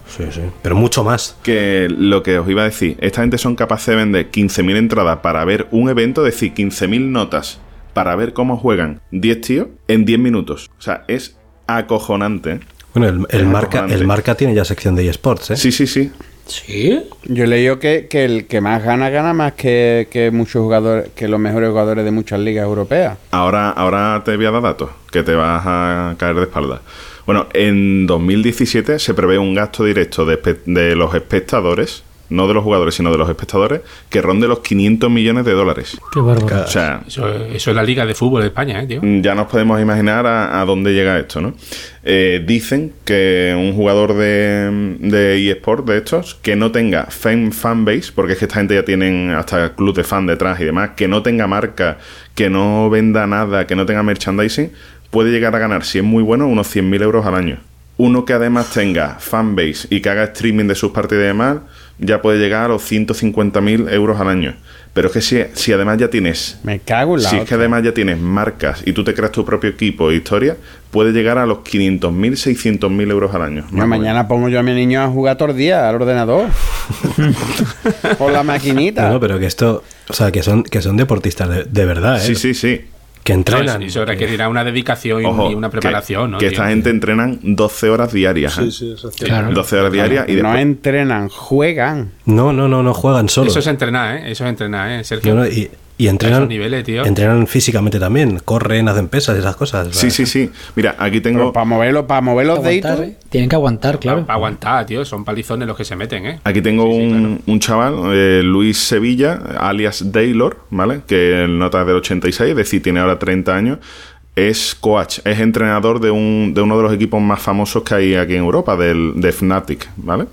Sí, sí. Pero mucho más. Que lo que os iba a decir, esta gente son capaces de vender 15.000 entradas para ver un evento, es decir, 15.000 notas para ver cómo juegan 10 tíos en 10 minutos. O sea, es acojonante. Bueno, el, marca, acojonante. el marca tiene ya sección de eSports, ¿eh? Sí, sí, sí. ¿Sí? Yo he leído que, que el que más gana, gana más que, que muchos jugadores, que los mejores jugadores de muchas ligas europeas. Ahora, ahora te voy a dar datos, que te vas a caer de espalda. Bueno, en 2017 se prevé un gasto directo de, los espectadores, no de los jugadores, sino de los espectadores, que ronde los 500 millones de dólares. Qué bárbaro. O sea, Eso, eso es la liga de fútbol de España, ¿eh, tío? ya nos podemos imaginar a, a dónde llega esto, ¿no? Eh, dicen que un jugador de, de eSport de estos que no tenga fan, fanbase, porque es que esta gente ya tienen hasta club de fan detrás y demás, que no tenga marca, que no venda nada, que no tenga merchandising, puede llegar a ganar, si es muy bueno, unos 100.000 euros al año. Uno que además tenga fanbase y que haga streaming de sus partidas y demás, ya puede llegar a los 150.000 euros al año. Pero es que si, si además ya tienes Me cago en la si es que además ya tienes marcas y tú te creas tu propio equipo e historia, puede llegar a los 500.000, 600.000 euros al año. No, mañana pongo yo a mi niño a jugar todos los días al ordenador. Por la maquinita. No, no, pero que esto, o sea, que son, que son deportistas de, de verdad. ¿eh? Sí, sí, sí. Que No, entrenan. eso, eso requerirá una dedicación y, Ojo, y una que- preparación, ¿no? Que, esta gente entrenan 12 horas diarias. ¿eh? Sí, sí, eso es cierto. Claro. 12 horas diarias y no después... entrenan, juegan. No, no, no, no juegan solo. Eso es entrenar, ¿eh? Eso es entrenar, ¿eh? Sergio. No, no, y, y entrenan, niveles, tío. entrenan físicamente también. Corren, hacen pesas, esas cosas. Sí, sí, sí. Mira, aquí tengo... Pero para moverlo, para mover los deditos. ¿eh? Tienen que aguantar, claro. Para aguantar, tío. Son palizones los que se meten, ¿eh? Aquí tengo Sí, sí, un, claro. un chaval, eh, Luis Sevilla, alias Daylor, ¿vale? Que el nota es del 86, es decir, tiene ahora 30 años. Es coach, es entrenador de, un, de uno de los equipos más famosos que hay aquí en Europa, del, de Fnatic, ¿vale?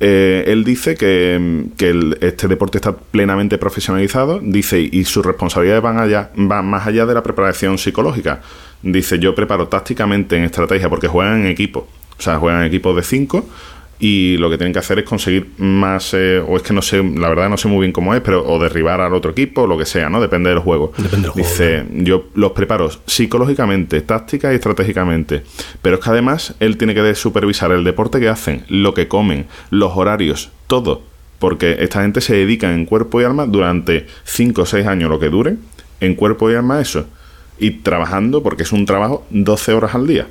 Eh, él dice que, que este deporte está plenamente profesionalizado, dice, y sus responsabilidades van, allá, van más allá de la preparación psicológica. Dice, yo preparo tácticamente en estrategia, porque juegan en equipo, o sea, juegan en equipos de 5 y lo que tienen que hacer es conseguir más, eh, o es que no sé, la verdad no sé muy bien cómo es, pero o derribar al otro equipo, o lo que sea, ¿no? Depende del juego. Depende del juego, Dice, yo los preparo psicológicamente, táctica y estratégicamente, pero es que además él tiene que supervisar el deporte que hacen, lo que comen, los horarios, todo, porque esta gente se dedica en cuerpo y alma durante 5 o 6 años, lo que dure, en cuerpo y alma eso, y trabajando, porque es un trabajo 12 horas al día.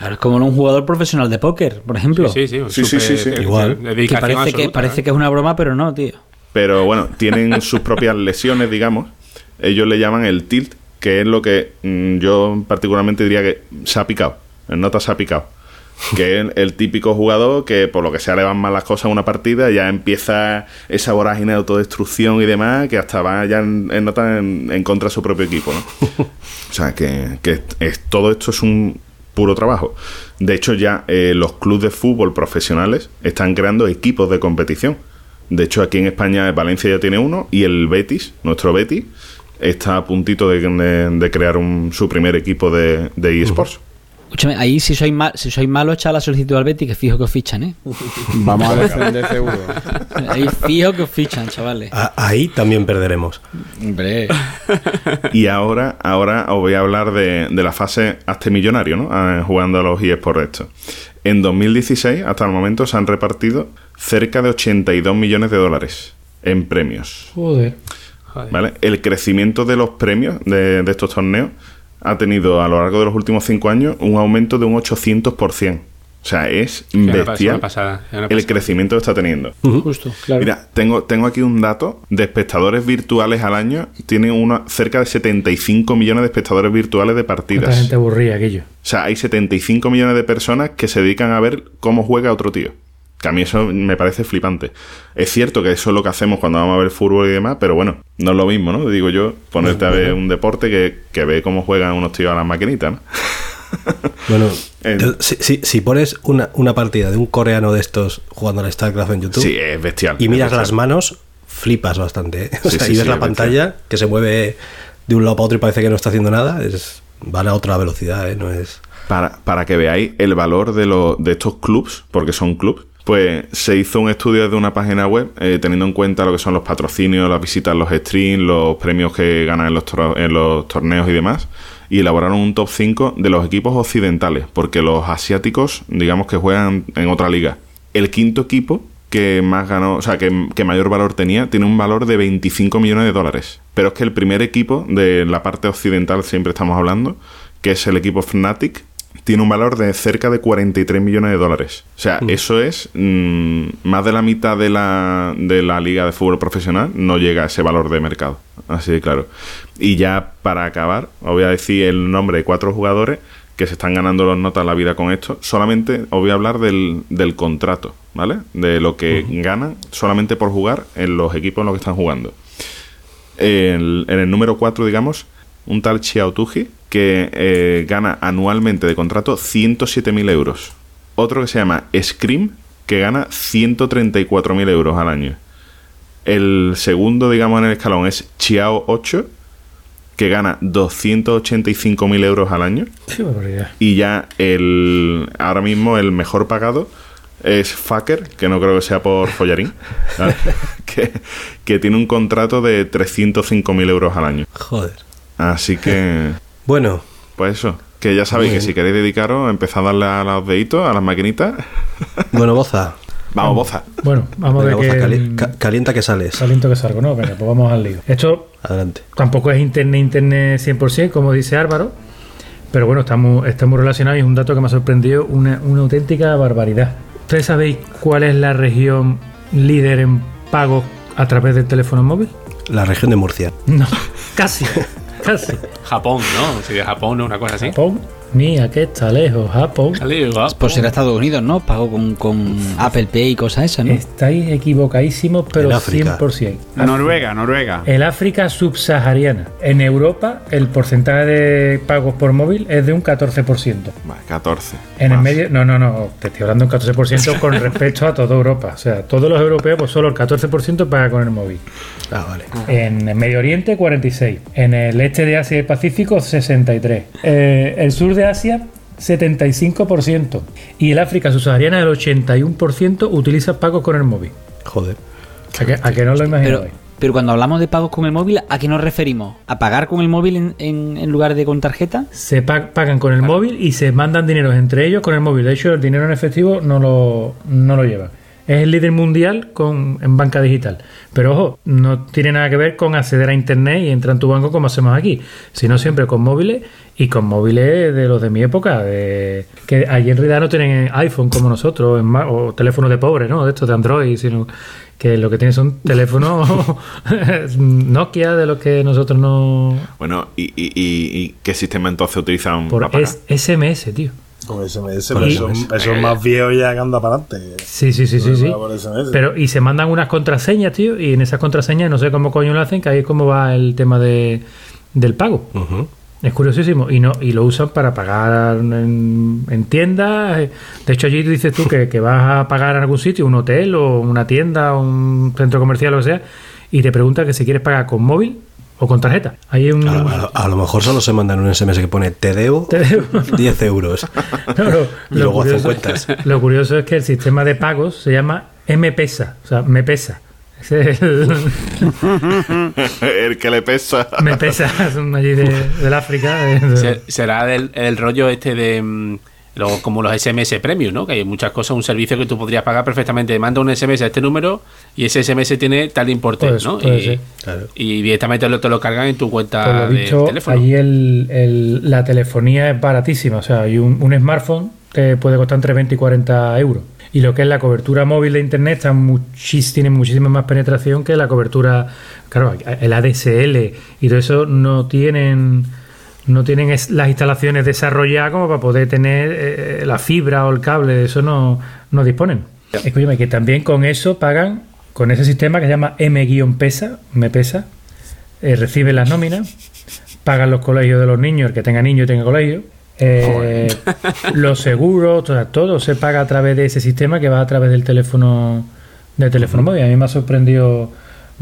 Claro, es como un jugador profesional de póker, por ejemplo. Sí, sí, Sí, sí, sí, sí. súper- Igual. Que parece, que, parece ¿eh? que es una broma, pero no, tío. pero bueno, tienen sus propias lesiones, digamos. Ellos le llaman el tilt, que es lo que mm, yo particularmente diría que se ha picado. El nota se ha picado. Que es el, el típico jugador que por lo que sea le van mal las cosas a una partida, ya empieza esa vorágine de autodestrucción y demás, que hasta va ya en, en nota en, en contra de su propio equipo, ¿no? O sea, que, que es, todo esto es un puro trabajo. De hecho, ya eh, los clubes de fútbol profesionales están creando equipos de competición. De hecho, aquí en España Valencia ya tiene uno y el Betis, nuestro Betis, está a puntito de, crear un- su primer equipo de eSports. Escúchame, ahí si sois, mal, si sois malo, echa la solicitud al Betty, que fijo que os fichan, ¿eh? Vamos a defender seguro. Ahí fijo que os fichan, chavales. A- ahí también perderemos. Hombre. Y ahora, ahora os voy a hablar de, de la fase hazte millonario, ¿no? Ah, jugando a los eSports estos. En 2016, hasta el momento, se han repartido cerca de 82 millones de dólares en premios. Joder. Joder. ¿vale? El crecimiento de los premios de, de estos torneos ha tenido a lo largo de los últimos cinco años un aumento de un 800%. O sea, es bestial pasada, el crecimiento que está teniendo. Justo, claro. Mira, tengo, tengo aquí un dato de espectadores virtuales al año. Tiene una, cerca de 75 millones de espectadores virtuales de partidas. gente aburrida, aquello. O sea, hay 75 millones de personas que se dedican a ver cómo juega otro tío. Que a mí eso me parece flipante. Es cierto que eso es lo que hacemos cuando vamos a ver fútbol y demás, pero bueno, no es lo mismo, ¿no? Digo yo, ponerte a ver un deporte que, que ve cómo juegan unos tíos a las maquinitas, ¿no? Bueno, Eh. si, si- si pones una, una partida de un coreano de estos jugando al StarCraft en YouTube Sí, es bestial. y miras bestial. las manos, flipas bastante. ¿eh? O Sí, sea, sí, y ves sí, la pantalla que se mueve de un lado para otro y parece que no está haciendo nada. Es, van a otra velocidad, ¿eh? No es. Para, para que veáis el valor de, lo- de estos clubs, porque son clubs, pues se hizo un estudio desde una página web eh, teniendo en cuenta lo que son los patrocinios, las visitas, los streams, los premios que ganan en los, en los torneos y demás, y elaboraron un top 5 de los equipos occidentales, porque los asiáticos, digamos que juegan en otra liga. El quinto equipo que más ganó, o sea, que, que mayor valor tenía, tiene un valor de 25 millones de dólares. Pero es que el primer equipo de la parte occidental, siempre estamos hablando, que es el equipo Fnatic, tiene un valor de cerca de 43 millones de dólares. O sea, eso es mm, más de la mitad de la, de la liga de fútbol profesional, no llega a ese valor de mercado. Así de claro. Y ya para acabar, os voy a decir el nombre de cuatro jugadores que se están ganando los notas la vida con esto. Solamente os voy a hablar del, del contrato, ¿vale? De lo que ganan solamente por jugar en los equipos en los que están jugando. El- en el número 4, digamos, un tal Xiao Tuji que eh, gana anualmente de contrato 107.000 euros. Otro que se llama Scream que gana 134.000 euros al año. El segundo, digamos, en el escalón es Chiao 8 que gana 285.000 euros al año. Y ya el ahora mismo el mejor pagado es Fucker, que no creo que sea por follarín, que, que tiene un contrato de 305.000 euros al año. Joder. Así que, Bueno, pues eso, que ya sabéis que si queréis dedicaros, empezad a darle a los deditos, a las maquinitas. bueno, Boza. Vamos, boza. Bueno, vamos Venga, a ver Boza, qué cali- ca- calienta que sales. saliento que salgo, ¿no? Venga, pues vamos al lío. Esto Adelante. tampoco es internet, internet 100%, como dice Álvaro, pero bueno, está muy, está muy relacionado y es un dato que me ha sorprendido, una, una auténtica barbaridad. ¿Ustedes sabéis cuál es la región líder en pagos a través del teléfono móvil? La región de Murcia. No, casi. Japón, ¿no? Sería Japón, ¿no? Una cosa así. Japón, mía, que está lejos, Japón. Sale, Japón. Pues será Estados Unidos, ¿no? Pago con, con Apple Pay y cosas esas, ¿no? Estáis equivocadísimos, pero En África. 100%. Noruega, Noruega. El África subsahariana. En Europa, el porcentaje de pagos por móvil es de un 14%. Vale, 14. En el Más. medio, no, no, no, te estoy hablando de un 14% con respecto a toda Europa. O sea, todos los europeos, pues solo el 14% paga con el móvil. Ah, vale. En el Medio Oriente, 46. En el este de Asia y el Pacífico, 63. Eh, el sur de Asia, 75%. Y el África subsahariana, el 81% utiliza pagos con el móvil. Joder. ¿A que, a que no lo Pero, imaginabais? pero cuando hablamos de pagos con el móvil, ¿a qué nos referimos? ¿A pagar con el móvil en, en- en lugar de con tarjeta? Se pa- pagan con el móvil y se mandan dinero entre ellos con el móvil. De hecho, el dinero en efectivo no lo, no lo lleva. Es el líder mundial con, en banca digital. Pero ojo, no tiene nada que ver con acceder a internet y entrar en tu banco como hacemos aquí, sino siempre con móviles y con móviles de los de mi época, de, que allí en realidad no tienen iPhone como nosotros, en o teléfonos de pobre, ¿no? De estos de Android, sino que lo que tienen son teléfonos Nokia de los que nosotros no... Bueno, ¿y, y, y- y qué sistema entonces utilizan Por para pagar? es- SMS, tío. Con SMS, pero eso eso, es. más viejo ya que anda para adelante. Sí, sí, sí, sí, sí. Pero, y se mandan unas contraseñas, tío, y en esas contraseñas no sé cómo coño lo hacen, que ahí es como va el tema de, del pago. Es curiosísimo. Y no y lo usan para pagar en, en tiendas. De hecho, allí dices tú que, que vas a pagar en algún sitio, un hotel o una tienda o un centro comercial o lo que sea, y te pregunta que si quieres pagar con móvil o con tarjeta. Ahí hay un... A, lo- a lo- a lo mejor solo se mandan un SMS que pone te debo, Te debo. 10 euros. No, no, Y lo, luego hacen curioso, cuentas. lo curioso es que el sistema de pagos se llama M-Pesa, o sea, me pesa. Es el, el que le pesa. me pesa, son allí de, del África. Será del, el rollo este de. Lo- como los SMS Premium, ¿no? Que hay muchas cosas, un servicio que tú podrías pagar perfectamente. Manda un SMS a este número y ese SMS tiene tal importe, ¿no? y, ser. Claro. y directamente lo, te lo cargan en tu cuenta lo de teléfono. allí el, el- la telefonía es baratísima. O sea, hay un, un smartphone te puede costar entre 20 y 40 euros. Y lo que es la cobertura móvil de internet está muchis, tiene muchísima más penetración que la cobertura, claro, el ADSL y todo eso no tienen no tienen es- las instalaciones desarrolladas como para poder tener eh, la fibra o el cable, de eso no, no disponen. Escúchame, que también con eso pagan, con ese sistema que se llama M-Pesa, M-Pesa, eh, reciben las nóminas, pagan los colegios de los niños, el que tenga niño y tenga colegio, eh, los seguros, todo, todo se paga a través de ese sistema que va a través del teléfono del teléfono móvil. A mí me ha sorprendido,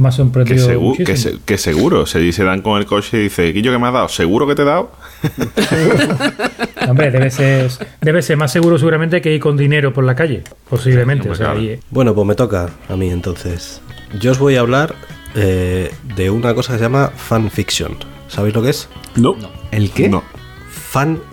Que, sorprendido segu- que, muchísimo. se- que seguro. Se, se dan con el coche y dice, Guillo, ¿qué me has dado? ¿Seguro que te he dado? Hombre, debe ser, debe ser más seguro seguramente que ir con dinero por la calle, posiblemente. Sí, o sea, claro. y- Bueno, pues me toca a mí entonces. Yo os voy a hablar eh, de una cosa que se llama fanfiction. ¿Sabéis lo que es? No. ¿El qué? No.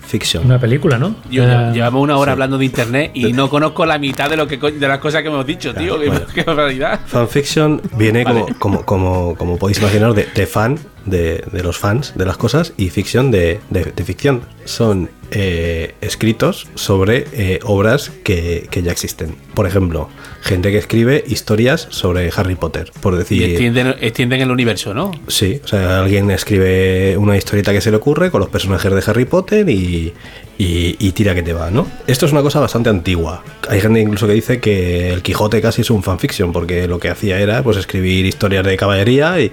Fanfiction. una película, ¿no? Yo, Era- llevamos una hora hablando de internet y no conozco la mitad de lo que co- de las cosas que hemos dicho, tío. Qué- bueno. qué barbaridad. Fanfiction viene Vale. como, como, como, como podéis imaginar de, de fan, de, de los fans de las cosas, y ficción de, de- de ficción. Son eh, escritos sobre eh, obras que, que ya existen. Por ejemplo, gente que escribe historias sobre Harry Potter, por decir... Y extienden, extienden el universo, ¿no? Sí, o sea, alguien escribe una historieta que se le ocurre con los personajes de Harry Potter y, y- tira que te va, ¿no? Esto es una cosa bastante antigua. Hay gente incluso que dice que el Quijote casi es un fanfiction, porque lo que hacía era pues escribir historias de caballería y...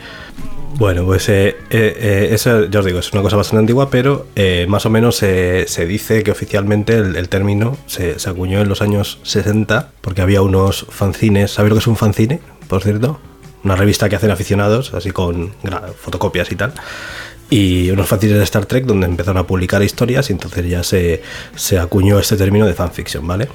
Bueno, pues eh, eh, eh, eso ya os digo, es una cosa bastante antigua, pero más o menos se- dice que oficialmente el, término se, acuñó en los años 60, porque había unos fanzines, ¿sabéis lo que es un fanzine, por cierto? Una revista que hacen aficionados, así con fotocopias y tal. Y unos fanzines de Star Trek donde empezaron a publicar historias y entonces ya se, se acuñó este término de fanfiction, ¿vale?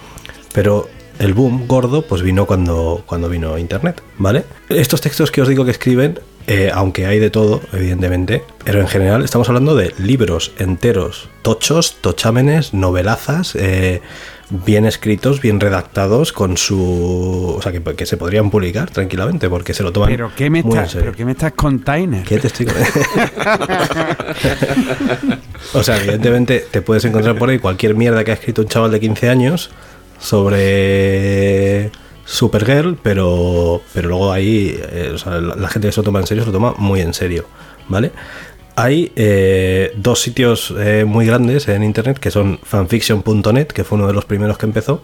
Pero el boom gordo pues vino cuando, cuando vino Internet, ¿vale? Estos textos que os digo que escriben, eh, aunque hay de todo, evidentemente, pero en general estamos hablando de libros enteros, tochos, tochámenes, novelazas, eh, bien escritos, bien redactados, con su... O sea, que, que se podrían publicar tranquilamente porque se lo toman Pero ¿qué me estás, pero qué me estás container? ¿Qué te estoy O sea, evidentemente te puedes encontrar por ahí cualquier mierda que ha escrito un chaval de 15 años sobre Supergirl, pero, pero luego ahí eh, o sea, la, la gente que se lo toma en serio se lo toma muy en serio, ¿vale? Hay eh, dos sitios eh, muy grandes en internet que son fanfiction.net, que fue uno de los primeros que empezó,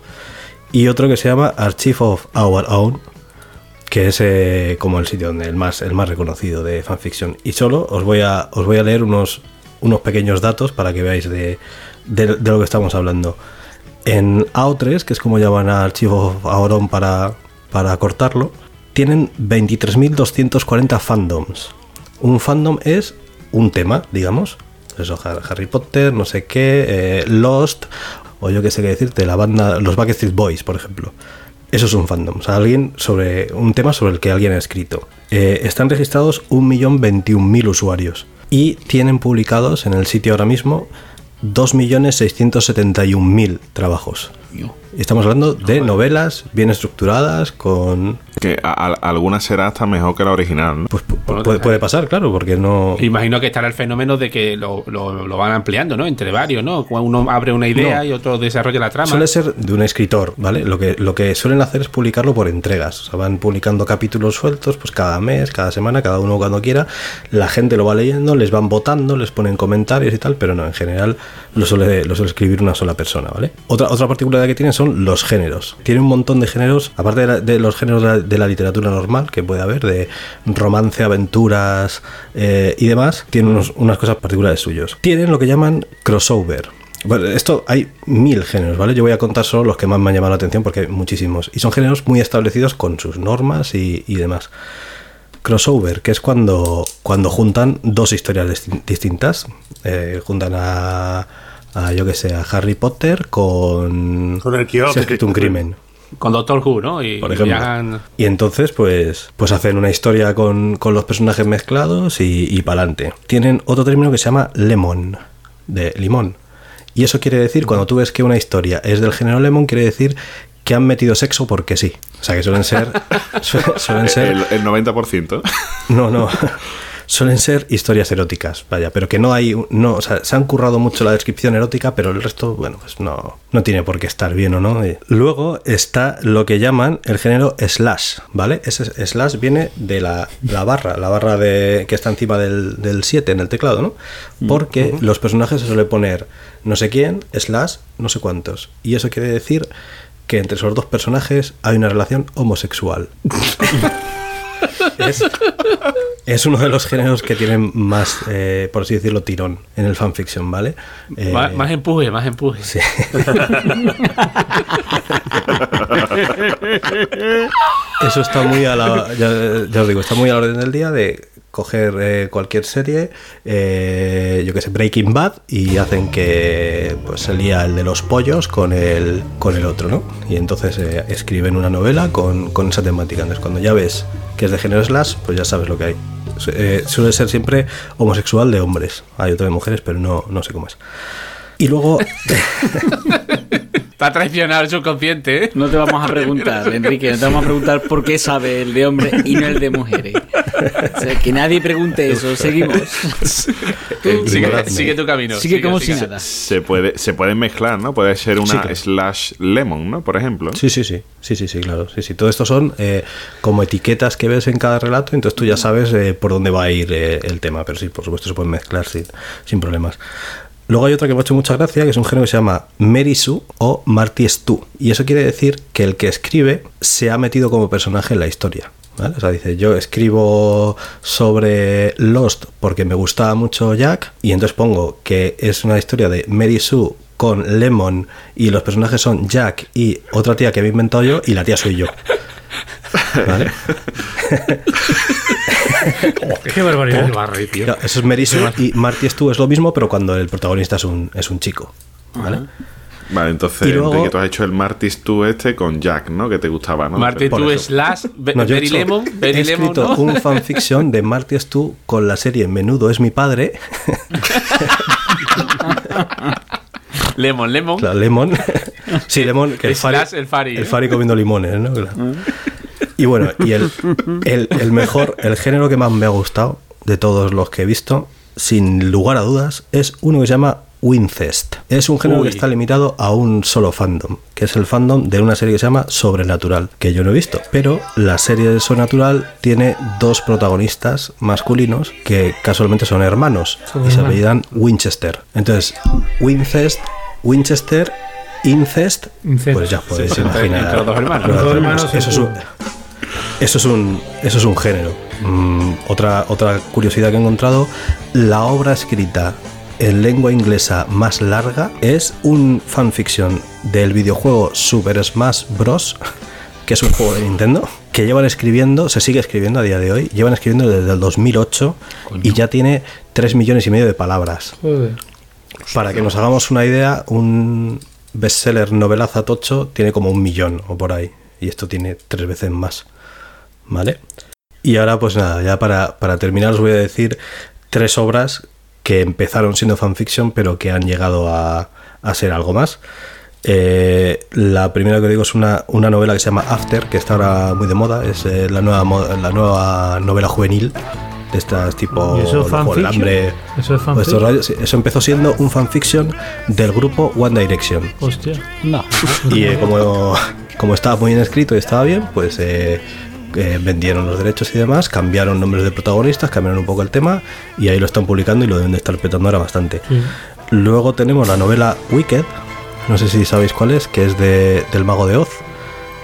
y otro que se llama Archive of Our Own, que es eh, como el sitio donde el más el más reconocido de fanfiction. Y solo os voy a os voy a leer unos unos pequeños datos para que veáis de, de- lo que estamos hablando. En AO3 que es como llaman a archivo Auron para para cortarlo tienen 23.240 fandoms. Un fandom es un tema digamos eso Har- Harry Potter no sé qué eh, Lost o yo qué sé qué decirte la banda los Backstreet Boys por ejemplo eso es un fandom, o sea, alguien sobre un tema sobre el que alguien ha escrito. Eh, están registrados 1.021.000 usuarios y tienen publicados en el sitio ahora mismo 2.671.000 trabajos. Y Estamos hablando de novelas bien estructuradas, con... Que a- a- alguna será hasta mejor que la original, ¿no? Pues Bueno, puede, puede pasar, claro, porque no... Imagino que estará el fenómeno de que lo, lo- lo van ampliando, ¿no? Entre varios, ¿no? Uno abre una idea No. y otro desarrolla la trama. Suele ser de un escritor, ¿vale? Lo que, lo que suelen hacer es publicarlo por entregas. O sea, van publicando capítulos sueltos, pues cada mes, cada semana, cada uno cuando quiera. La gente lo va leyendo, les van votando, les ponen comentarios y tal, pero no, en general lo suele, lo suele escribir una sola persona, ¿vale? Otra, otra particularidad que tiene son los géneros. Tiene un montón de géneros, aparte de, los géneros de la, literatura normal que puede haber, de romance, aventuras eh, y demás, tiene unos- unas cosas particulares suyos. Tienen lo que llaman crossover. Bueno, esto hay mil géneros, ¿vale? Yo voy a contar solo los que más me han llamado la atención porque hay muchísimos. Y son géneros muy establecidos con sus normas y, y demás. Crossover, que es cuando, cuando juntan dos historias distin- distintas. Eh, juntan a, a, yo que sé, a Harry Potter con... Con el. Se ha escrito un crimen Con Doctor Who, ¿no? Y por ejemplo. viajan- Y entonces, pues, pues hacen una historia con, con los personajes mezclados y, y para adelante. Tienen otro término que se llama lemon, de limón. Y eso quiere decir, cuando tú ves que una historia es del género lemon, quiere decir que han metido sexo porque sí. O sea, que suelen ser... su- suelen ser El, el 90%. no, no. suelen ser historias eróticas, vaya, pero que no hay, no, o sea, se han currado mucho la descripción erótica, pero el resto, bueno, pues no, no tiene por qué estar bien o no. Y luego está lo que llaman el género slash, ¿vale? Ese slash viene de la, la barra, la barra de, que está encima del, del 7 en el teclado, ¿no? Porque los personajes se suele poner no sé quién, slash, no sé cuántos. Y eso quiere decir que entre esos dos personajes hay una relación homosexual. es, es uno de los géneros que tienen más, eh, por así decirlo, tirón en el fanfiction, ¿vale? Eh, Más, más empuje, más empuje. sí. Eso está muy a la, ya, ya os digo, está muy a la orden del día de coger eh, cualquier serie, eh, yo que sé, Breaking Bad, y hacen que pues se lía el de los pollos con el, con el otro, ¿no? Y entonces eh, escriben una novela con, con esa temática. Entonces cuando ya ves que es de género slash, pues ya sabes lo que hay. Su- suele ser siempre homosexual de hombres. Hay otro de mujeres, pero no, no sé cómo es. Y luego... Está traicionado el subconsciente, ¿eh? No te vamos a preguntar, Enrique, no te vamos a preguntar por qué sabe el de hombre y no el de mujeres. O sea, que nadie pregunte eso, seguimos. Sigue, ignoradme. sigue tu camino. Sigue como si nada. Se puede, se pueden mezclar, ¿no? Puede ser una Sí, claro. slash lemon, ¿no? Por ejemplo. Sí, sí, sí, sí, sí, sí, claro. Sí, sí. Todo esto son eh, como etiquetas que ves en cada relato, entonces tú ya sabes eh, por dónde va a ir eh, el tema, pero sí, por supuesto se pueden mezclar sin, sin problemas. Luego hay otra que me ha hecho mucha gracia, que es un género que se llama Mary Sue o Marty Stu. Y eso quiere decir que el que escribe se ha metido como personaje en la historia. O sea, dice, yo escribo sobre Lost porque me gustaba mucho Jack, y entonces pongo que es una historia de Mary Sue con Lemon y los personajes son Jack y otra tía que me he inventado yo y la tía soy yo. ¿Vale? Qué barbaridad. Claro, eso es Mary Sue y Marty Stu es lo mismo, pero cuando el protagonista es un, es un chico. ¿Vale? Vale, entonces, Y luego- Enrique, tú has hecho el Martis tú este con Jack, ¿no? Que te gustaba, ¿no? Tú eso. slash Be- No, he Berry hecho- Lemon, he Berry Lemon, escrito ¿no? un fanfiction de Marty Stu con la serie Menudo es mi padre. Lemon, Lemon. Claro, Lemon. sí, Lemon, que el Fari, Slash el Fari, ¿eh? Fari comiendo limones, ¿no? Claro. Y bueno, y el, el, el mejor, el género que más me ha gustado de todos los que he visto, sin lugar a dudas, es uno que se llama Wincest. Es un género Uy. que está limitado a un solo fandom, que es el fandom de una serie que se llama Sobrenatural, que yo no he visto. Pero la serie de Sobrenatural tiene dos protagonistas masculinos que casualmente son hermanos y se apellidan Winchester. Entonces, Wincest, Winchester, Incest, Incesto. pues ya podéis Sí, entre- imaginar. entre los dos hermanos. Los Los dos hermanos eso, es un, eso es un eso es un género. Mm, otra otra curiosidad que he encontrado, la obra escrita en lengua inglesa más larga es un fanfiction del videojuego Super Smash Bros. que es un juego de Nintendo, que llevan escribiendo, se sigue escribiendo a día de hoy, llevan escribiendo desde el 2008 y ya tiene 3 millones y medio de palabras. Joder. Para que nos hagamos una idea, un bestseller novelaza tocho tiene como un millón o por ahí. Y esto tiene tres veces más. ¿Vale? Y ahora, pues nada, ya para, para terminar os voy a decir tres obras que empezaron siendo fanfiction, pero que han llegado a, a ser algo más. Eh, la primera que digo es una, una novela que se llama After, que está ahora muy de moda. Es eh, la, nueva, la nueva novela juvenil de estas tipo ¿Y eso es fanfiction? hambre ¿Eso es fanfiction? estos rayos. Sí, eso empezó siendo un fanfiction del grupo One Direction. Hostia. No. Y eh, como, como estaba muy bien escrito y estaba bien, pues eh, eh, vendieron los derechos y demás, cambiaron nombres de protagonistas, cambiaron un poco el tema y ahí lo están publicando y lo deben de estar petando ahora bastante. Sí. Luego tenemos la novela Wicked, no sé si sabéis cuál es, que es de, del Mago de Oz,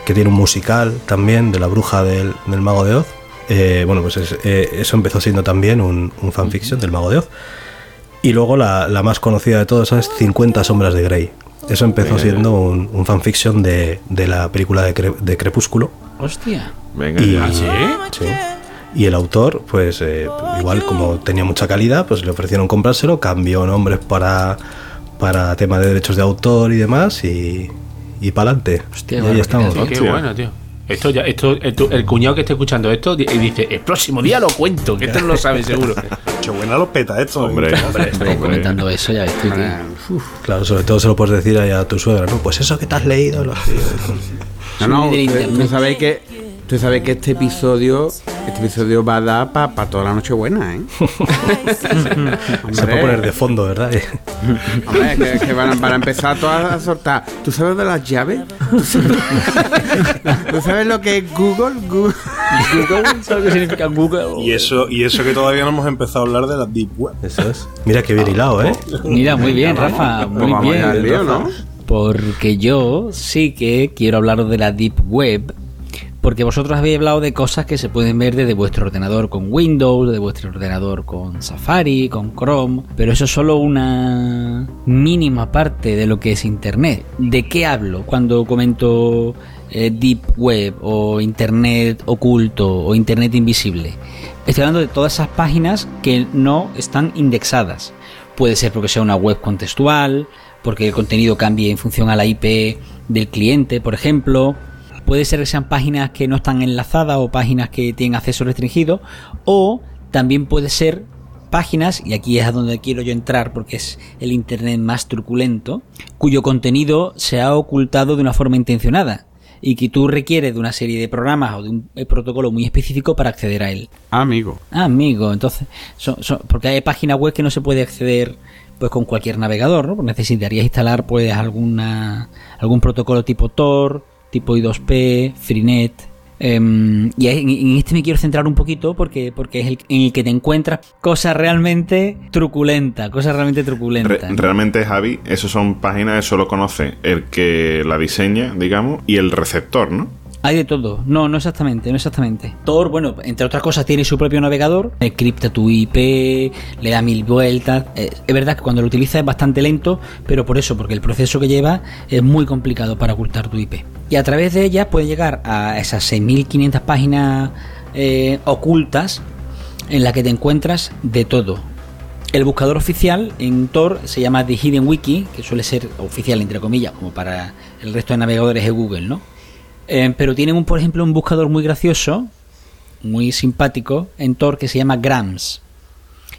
que tiene un musical también de la bruja del, del Mago de Oz. Eh, bueno, pues es- eh, eso empezó siendo también un, un fanfiction del Mago de Oz. Y luego la, la más conocida de todas es 50 sombras de Grey. Eso empezó siendo un, un fanfiction de, de la película de, Cre- de Crepúsculo. Hostia. Venga, Y, ya. sí. Y el autor, pues eh, igual como tenía mucha calidad, pues le ofrecieron comprárselo, cambió nombres para, para tema de derechos de autor y demás y, y para adelante. Hostia, y ahí estamos. tío. Qué bueno, tío. Esto ya, esto, esto- el cuñado que esté escuchando esto y dice, el próximo día lo cuento, que este no lo sabe seguro. Qué buena los peta esto. Hombre, Hombre, hombre. comentando eso ya tío. Claro, sobre todo se lo puedes decir a tu suegra, ¿no? Pues eso que te has leído. Lo... No, tú sabéis que tú sabéis que este episodio Este episodio va a dar para toda la noche buena, ¿eh? Se puede poner de fondo, ¿verdad? Hombre, que, que van, a- van a empezar todas a soltar. ¿Tú sabes de las llaves? ¿Tú sabes, ¿Tú sabes lo que es Google? Google. Google, ¿sabes qué significa Google? Y eso, y eso que todavía no hemos empezado a hablar de la Deep Web. Eso es. Mira qué bien hilado, ¿eh? Mira, muy bien, Rafa, Pues muy bien. lío, ¿no? Porque yo sí que quiero hablaros de la Deep Web. Porque vosotros habéis hablado de cosas que se pueden ver desde vuestro ordenador con Windows, de vuestro ordenador con Safari, con Chrome, pero eso es solo una mínima parte de lo que es Internet. ¿De qué hablo cuando comento eh, Deep Web o Internet oculto o Internet invisible? Estoy hablando de todas esas páginas que no están indexadas. Puede ser porque sea una web contextual, porque el contenido cambie en función a la IP del cliente, por ejemplo. Puede ser que sean páginas que no están enlazadas o páginas que tienen acceso restringido. O también puede ser páginas, y aquí es a donde quiero yo entrar porque es el Internet más truculento, cuyo contenido se ha ocultado de una forma intencionada y que tú requieres de una serie de programas o de un eh, protocolo muy específico para acceder a él. Amigo. Ah, amigo, entonces, son- son- porque hay páginas web que no se puede acceder pues con cualquier navegador, ¿no? Porque necesitarías instalar pues alguna algún protocolo tipo Tor, tipo I2P, Freenet. em, y en, este me quiero centrar un poquito porque, porque es el en el que te encuentras cosas realmente truculentas, cosas realmente Re- truculentas. realmente, Javi, eso son páginas que solo conoce el que la diseña, digamos, y el receptor, ¿no? Hay de todo. No, no exactamente, no exactamente. Tor, bueno, entre otras cosas, tiene su propio navegador, encripta tu IP, le da mil vueltas. Eh, es verdad que cuando lo utilizas es bastante lento, pero por eso, porque el proceso que lleva es muy complicado para ocultar tu IP. Y a través de ella puedes llegar a esas 6500 páginas eh, ocultas en las que te encuentras de todo. El buscador oficial en Tor se llama The Hidden Wiki, que suele ser oficial entre comillas, como para el resto de navegadores de Google, ¿no? Eh, pero tienen, un, por ejemplo, un buscador muy gracioso, muy simpático, en Tor que se llama Grams.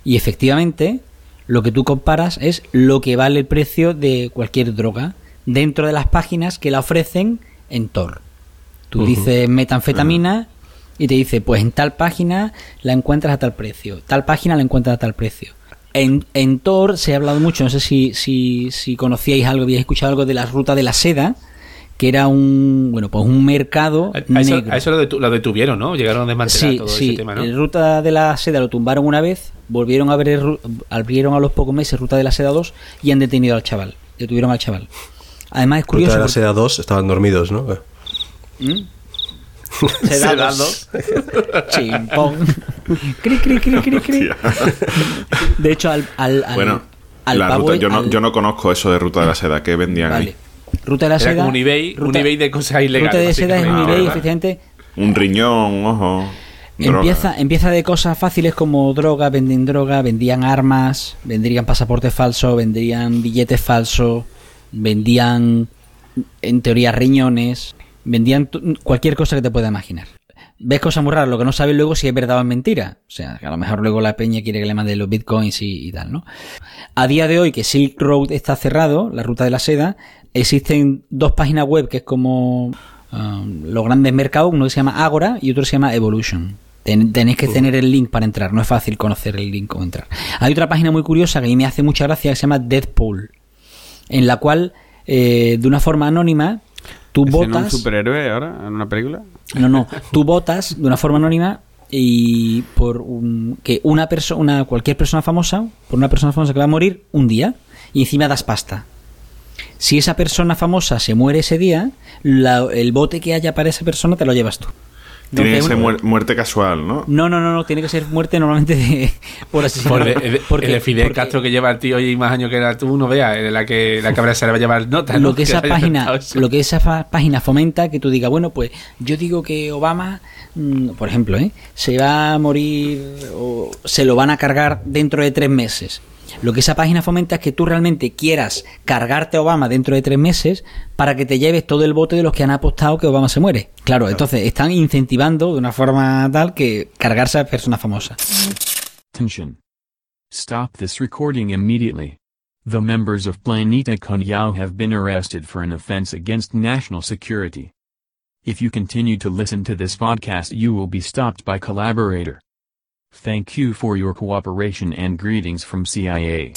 Y efectivamente, lo que tú comparas es lo que vale el precio de cualquier droga dentro de las páginas que la ofrecen en Tor. Tú dices metanfetamina y te dice, pues en tal página la encuentras a tal precio, tal página la encuentras a tal precio. En, en Tor se ha hablado mucho, no sé si, si, si conocíais algo, habíais escuchado algo de la ruta de la seda, que era un, bueno, pues un mercado A a eso, negro. a eso lo, detu- lo detuvieron, ¿no? Llegaron a desmantelar Sí, todo sí. ese tema, ¿no? El Ruta de la Seda lo tumbaron una vez, volvieron a abrir, ru- abrieron a los pocos meses Ruta de la Seda 2 y han detenido al chaval. Detuvieron al chaval. Además es Ruta curioso. de la Seda 2 estaban dormidos, ¿no? ¿Mm? Seda 2. Chimpón. Cri, cri, cri, cri, cri. De hecho, al, al, al- bueno, al la pavo- ruta, yo, no, yo no conozco eso de ruta de la seda que vendían Vale. ahí. Ruta de la Era Seda. como un eBay, un ruta- eBay de cosas ilegales. Ruta de Seda es un eBay, ¿verdad? efectivamente. Un riñón, un ojo. droga. Empieza, empieza de cosas fáciles como droga, venden droga, vendían armas, vendrían pasaportes falsos, vendrían billetes falsos, vendían, en teoría, riñones, vendían cualquier cosa que te puedas imaginar. Ves cosas muy raras, lo que no sabes luego si es verdad o es mentira. O sea, que a lo mejor luego la peña quiere que le mande los bitcoins y, y tal, ¿no? A día de hoy que Silk Road está cerrado, la ruta de la seda, existen dos páginas web que es como um, los grandes mercados, uno que se llama Agora y otro se llama Evolution. Ten- tenéis que tener el link para entrar, no es fácil conocer el link o entrar. Hay otra página muy curiosa que a mí me hace mucha gracia que se llama Deadpool, en la cual, eh, de una forma anónima, tú ¿Es en un votas. superhéroe ahora? ¿En una película? No, no. Tú votas de una forma anónima y por un, que una persona, cualquier persona famosa, por una persona famosa que va a morir un día y encima das pasta. Si esa persona famosa se muere ese día, la- el bote que haya para esa persona te lo llevas tú. Tiene que ser muer- muerte casual, ¿no? no, no, no, no, tiene que ser muerte normalmente de, por asesinato. Por el, Porque- el de Fidel porque Castro que lleva el tío y más años que era tú, no veas, en la que la cabra se le va a llevar nota. ¿no? lo que esa página lo que esa página fomenta que tú digas bueno pues yo digo que Obama mm, por ejemplo ¿eh? se va a morir o se lo van a cargar dentro de tres meses lo que esa página fomenta es que tú realmente quieras cargarte a Obama dentro de tres meses para que te lleves todo el bote de los que han apostado que Obama se muere. Claro, entonces están incentivando de una forma tal que cargarse a personas famosas. Attention. Stop this recording immediately. The members of Planeta Cunyao have been arrested for an offense against national security. If you continue to listen to this podcast, you will be stopped by collaborator. Thank you for your cooperation and greetings from CIA.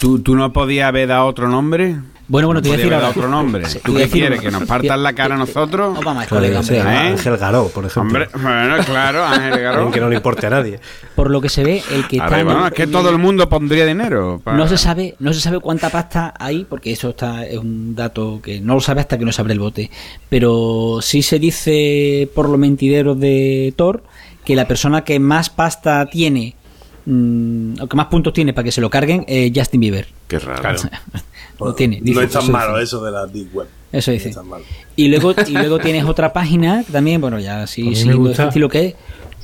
¿Tú, ¿Tú no podías haber dado otro nombre? Bueno, bueno, ¿No te voy a decir ahora. otro nombre. Sí, ¿Tú qué decir quieres? ¿Que nos partan la cara a nosotros? No, vamos, Claro, hombre. ¿eh? Ángel Garó, por ejemplo. Hombre, bueno, claro, Ángel Garó. Aunque no le importe a nadie. Por lo que se ve, el que está. Bueno, es que todo el mundo pondría dinero. para- No se sabe, no se sabe cuánta pasta hay, porque eso está es un dato que no lo sabe hasta que no se abre el bote. Pero sí se dice por los mentideros de Thor que la persona que más pasta tiene, mm, o que más puntos tiene para que se lo carguen, es Justin Bieber. Qué raro. Claro. Lo tiene. dice, no es tan eso malo dice. eso de la Deep Web. Eso No dice. es tan malo. Y luego, y luego tienes otra página que también, bueno, ya sí, este estilo que es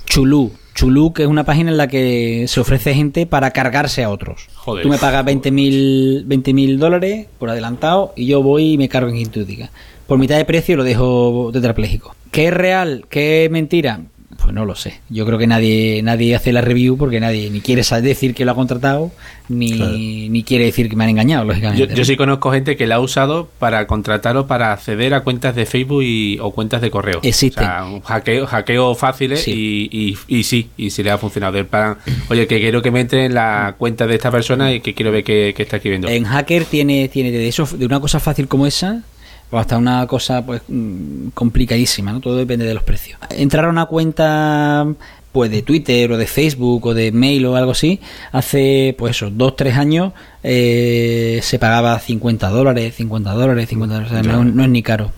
Chulú. Chulú, que es una página en la que se ofrece gente para cargarse a otros. Joder. Tú me pagas 20.000 20.000 dólares por adelantado y yo voy y me cargo en quien tú digas. Por mitad de precio lo dejo tetrapléjico. ¿Qué es real? ¿Qué es mentira? Pues no lo sé. Yo creo que nadie nadie hace la review porque nadie ni quiere decir que lo ha contratado ni, ni quiere decir que me han engañado, lógicamente. Yo, yo sí conozco gente que la ha usado para contratar o para acceder a cuentas de Facebook y, o cuentas de correo. Existen. O sea, un hackeo, hackeo fáciles Sí. y, y, y sí, y sí le ha funcionado. Plan, oye, que quiero que me entre en la cuenta de esta persona y que quiero ver qué está escribiendo. En hacker tiene, tiene de eso, de una cosa fácil como esa, o hasta una cosa pues mm, complicadísima, ¿no? Todo depende de los precios. Entrar a una cuenta pues de Twitter o de Facebook o de mail o algo así, hace pues eso, dos, tres años eh, se pagaba 50 dólares, 50 dólares, 50 dólares, o sea, no, no es ni caro,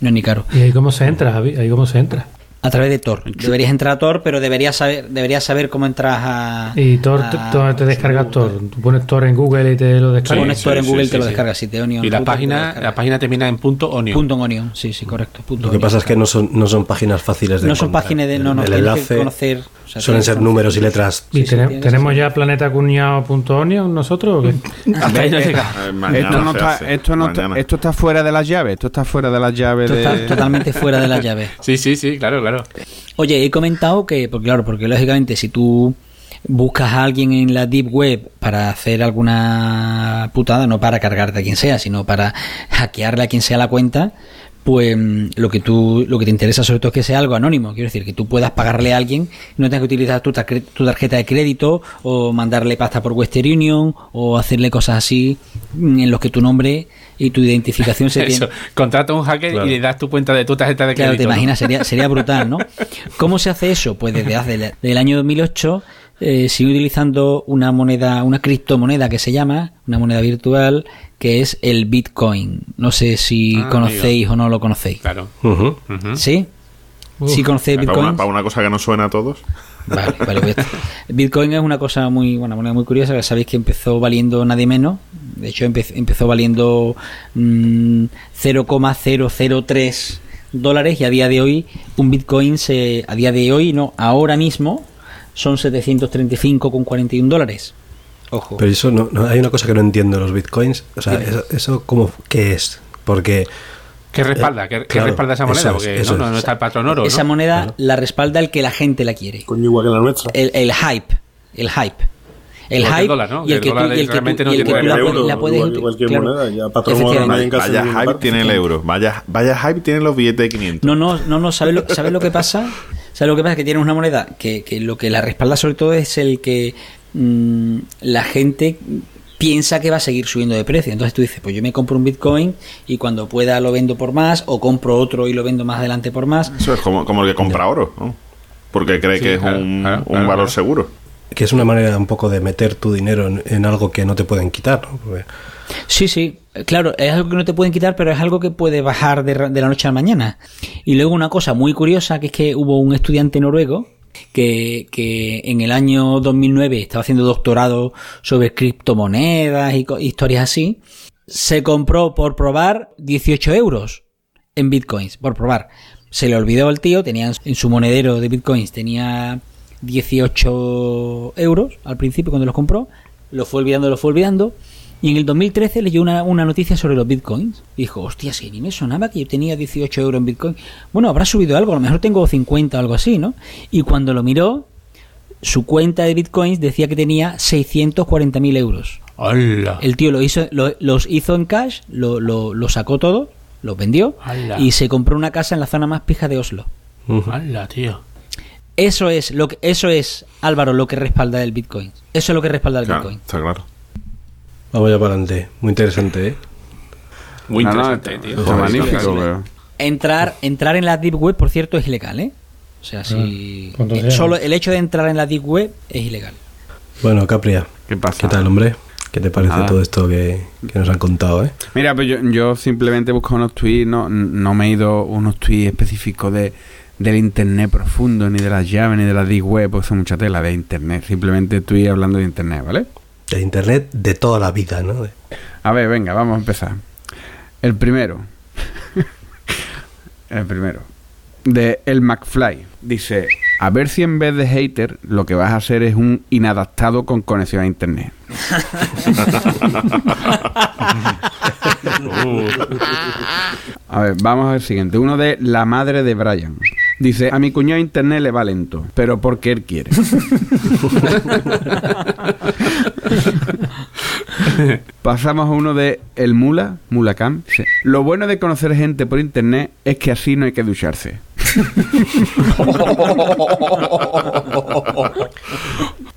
no es ni caro. ¿Y ahí cómo se entra, Javi? ¿Ahí cómo se entra? A través de Tor. Deberías entrar a Tor, pero deberías saber, deberías saber cómo entras a... Y Tor, te- a- Tor te descargas Tor. Tú pones Tor en Google y te lo descargas. Pones Sí, Tor en sí, Google sí, te lo sí. descargas. Si te Onion y la te página, la página termina en punto onion. Punto Onion, sí, sí, correcto. Punto Lo que Onion. pasa es que no son, no son páginas fáciles de No son encontrar. páginas de- no, no, El tienes que enlace conocer, o sea, suelen ser números y letras. ¿Y Sí, sí, tenem- tienes tenemos ya planetacuñado.onion nosotros o qué? Hasta ahí no llega. Eh, mañana Esto no, está, hace, esto, no está, mañana. esto está fuera de las llaves. Esto está fuera de las llaves Esto de. está totalmente fuera de la llave. Sí, sí, sí, claro, claro. Oye, he comentado que, porque claro, porque lógicamente si tú buscas a alguien en la deep web para hacer alguna putada, no para cargarte a quien sea, sino para hackearle a quien sea la cuenta, pues mm, lo que tú, lo que te interesa sobre todo es que sea algo anónimo, quiero decir, que tú puedas pagarle a alguien, no tengas que utilizar tu, tar- tu tarjeta de crédito o mandarle pasta por Western Union o hacerle cosas así mm, en los que tu nombre y tu identificación se Eso, tienen. contrata a un hacker Claro. y le das tu cuenta de tu tarjeta de crédito. Claro, te ¿no? imaginas, sería, sería brutal, ¿no? ¿Cómo se hace eso? Pues desde hace desde el año 2008 eh, sigue utilizando una moneda, una criptomoneda que se llama, una moneda virtual, que es el Bitcoin. No sé si Ah, conocéis o no lo conocéis. Claro. ¿Sí? ¿Sí conocéis Para Bitcoin? una, para una cosa que nos suena a todos. Vale, vale, pues Bitcoin es una cosa muy, bueno, moneda muy curiosa, que sabéis que empezó valiendo nadie menos. De hecho, empe- empezó valiendo mm, 0,003 dólares y a día de hoy un Bitcoin se, a día de hoy, no, ahora mismo son 735,41 dólares. Ojo. Pero eso no, no- hay una cosa que no entiendo los bitcoins. O sea, eso, eso cómo, ¿qué es? Porque ¿Qué respalda? ¿Qué, qué claro, respalda esa moneda? es, Porque no, no, es. no está el patrón oro. Esa ¿no? moneda Claro. la respalda el que la gente la quiere. Coño, igual que la nuestra. El, el hype. El hype. El Igual que el hype dólar, ¿no? y Que el el que tú, dólar y el que realmente tú, no y el que tiene tú la, puedes- la puedes Igual que claro. moneda, ya patrón oro nadie en casa Vaya hype parte. tiene el euro. Vaya, vaya hype tienen los billetes de 500. No, no, no, no, ¿sabes lo, ¿sabes lo que pasa? ¿Sabes lo que pasa? Que tienes una moneda que, que lo que la respalda sobre todo es el que mm, la gente piensa que va a seguir subiendo de precio. Entonces tú dices, pues yo me compro un Bitcoin y cuando pueda lo vendo por más o compro otro y lo vendo más adelante por más. Eso es como, como el que compra oro, ¿no? Porque cree Sí, que es claro, un, claro, un claro, valor claro. seguro. que es una manera un poco de meter tu dinero en, en algo que no te pueden quitar. ¿no? Porque- Sí, sí, claro, es algo que no te pueden quitar, pero es algo que puede bajar de, la noche a la mañana. Y luego una cosa muy curiosa, que es que hubo un estudiante noruego que, que en el año 2009 estaba haciendo doctorado sobre criptomonedas y historias así, se compró por probar 18 euros en bitcoins, por probar. Se le olvidó al tío, tenía en su monedero de bitcoins, tenía 18 euros al principio cuando los compró, lo fue olvidando, lo fue olvidando, y en el 2013 leyó una, una noticia sobre los bitcoins. Y dijo, hostia, si ni me sonaba que yo tenía 18 euros en bitcoin. Bueno, habrá subido algo, a lo mejor tengo 50 o algo así, ¿no? Y cuando lo miró, su cuenta de bitcoins decía que tenía 640.000 euros. ¡Hala! El tío lo hizo, lo- los hizo en cash, lo, lo, lo sacó todo, los vendió ¡Hala! y se compró una casa en la zona más pija de Oslo. ¡Hala, tío! Eso es lo que, eso es Álvaro lo que respalda el Bitcoin. Eso es lo que respalda el Claro, Bitcoin. está claro. Vamos ya para adelante. Muy interesante, ¿eh? Muy No, no, interesante, tío. Joder, magnífico, pero- Entrar, entrar en la deep web, por cierto, es ilegal, ¿eh? O sea, si pues entonces eh, solo el hecho de entrar en la deep web es ilegal. Bueno, Capria, ¿Qué pasa? ¿qué tal, hombre? ¿Qué te parece Nada. todo esto que, que nos han contado, eh? Mira, pues yo, yo simplemente busco unos tweets, no, no me he ido unos tweets específicos de, del internet profundo, ni de las llaves, ni de la deep web, porque son mucha tela de internet. Simplemente estoy hablando de internet, ¿vale? De internet de toda la vida, ¿no? A ver, venga, vamos a empezar. El primero. el primero. De El McFly. Dice, a ver si en vez de hater lo que vas a hacer es un inadaptado con conexión a internet. A ver, vamos al siguiente. Uno de la madre de Brian. Dice, a mi cuñado internet le va lento, pero porque él quiere. Pasamos a uno de El Mula, Mulacam. Dice, Lo bueno de conocer gente por internet es que así no hay que ducharse.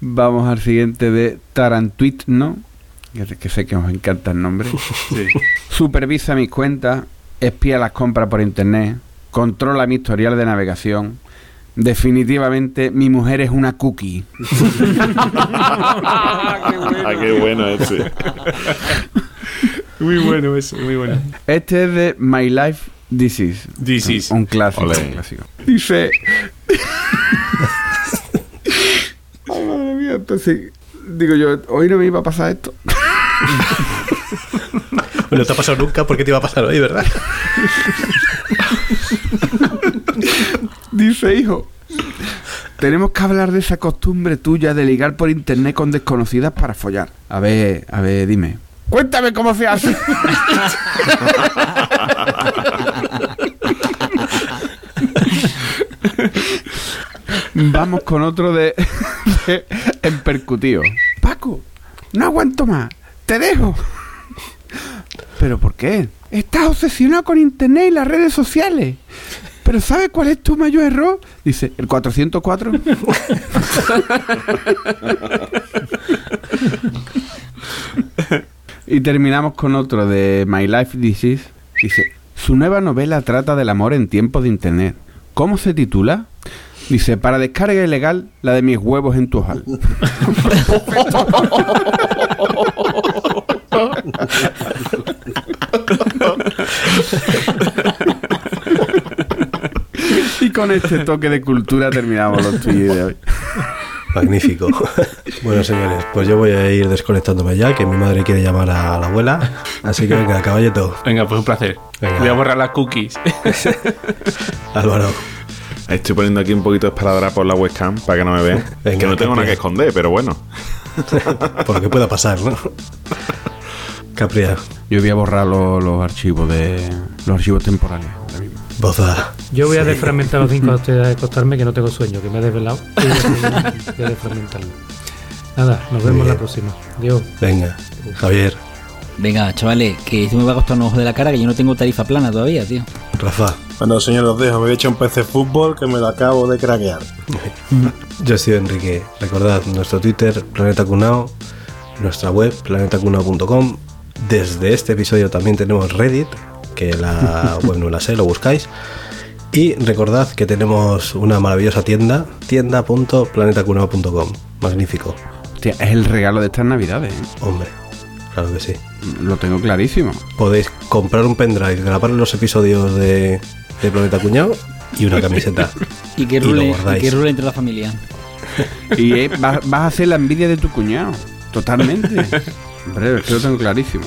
Vamos al siguiente de Tarantuit, ¿no? Que, que sé que os encanta el nombre. Supervisa mis cuentas, espía las compras por internet, controla mi historial de navegación. Definitivamente mi mujer es una cookie. Ah, qué bueno ese. Muy bueno eso, muy bueno. Este es de My Life This Is. This is. Un clásico. Ole. un clásico. Dice. Ay, madre mía, entonces. Digo yo, hoy no me iba a pasar esto. Bueno, te ha pasado nunca, ¿por qué te iba a pasar hoy, verdad? Dice, hijo. Tenemos que hablar de esa costumbre tuya de ligar por internet con desconocidas para follar. A ver, a ver, dime. Cuéntame cómo se hace. Vamos con otro de, de en percutivo. Paco, no aguanto más. Te dejo. ¿Pero por qué? Estás obsesionado con internet y las redes sociales. ¿Pero sabes cuál es tu mayor error? Dice, el 404. y terminamos con otro de My Life Disease. Dice, su nueva novela trata del amor en tiempos de internet. ¿Cómo se titula? Dice, para descarga ilegal, la de mis huevos en tu ojal. con este toque de cultura terminamos los tweets de hoy. Magnífico. bueno, señores, pues yo voy a ir desconectándome ya, que mi madre quiere llamar a la abuela. Así que venga, caballito. Venga, pues un placer. Venga. Voy a borrar las cookies. Álvaro. Estoy poniendo aquí un poquito de esparadrap por la webcam para que no me vean. Venga, que no tengo nada que esconder, pero bueno. Por lo que pueda pasar, ¿no? Capria, Yo voy a borrar los, los archivos de los archivos temporales. Boza. Yo voy a desfragmentar los cinco antes de acostarme, que no tengo sueño, que me he desvelado. Y voy a- desfragmentarlo. Nada, nos vemos la próxima. Adiós. Venga, Javier, Venga, chavales, que esto me va a costar un ojo de la cara, que yo no tengo tarifa plana todavía, tío. Rafa. Bueno, señores, os dejo. Me voy a echar un PC fútbol que me lo acabo de craquear. Yo soy Enrique. Recordad nuestro Twitter, Planeta Cunao, nuestra web, planetacunao.com. Desde este episodio también tenemos Reddit, que la web no la sé, lo buscáis. Y recordad que tenemos una maravillosa tienda, tienda.planetacunao.com. Magnífico. Hostia, es el regalo de estas navidades. ¿eh? Hombre, claro que sí. Lo tengo clarísimo. Podéis comprar un pendrive, grabar los episodios de, de Planeta Cuñado y una camiseta. Y que Y lo rule, y guardáis. que rule entre la familia. Y eh, vas, vas a hacer la envidia de tu cuñado. Totalmente. Hombre, es que lo tengo clarísimo.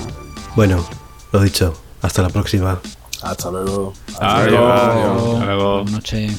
Bueno, lo dicho, hasta la próxima. Hasta luego. Adiós. Hasta luego. Buenas noches.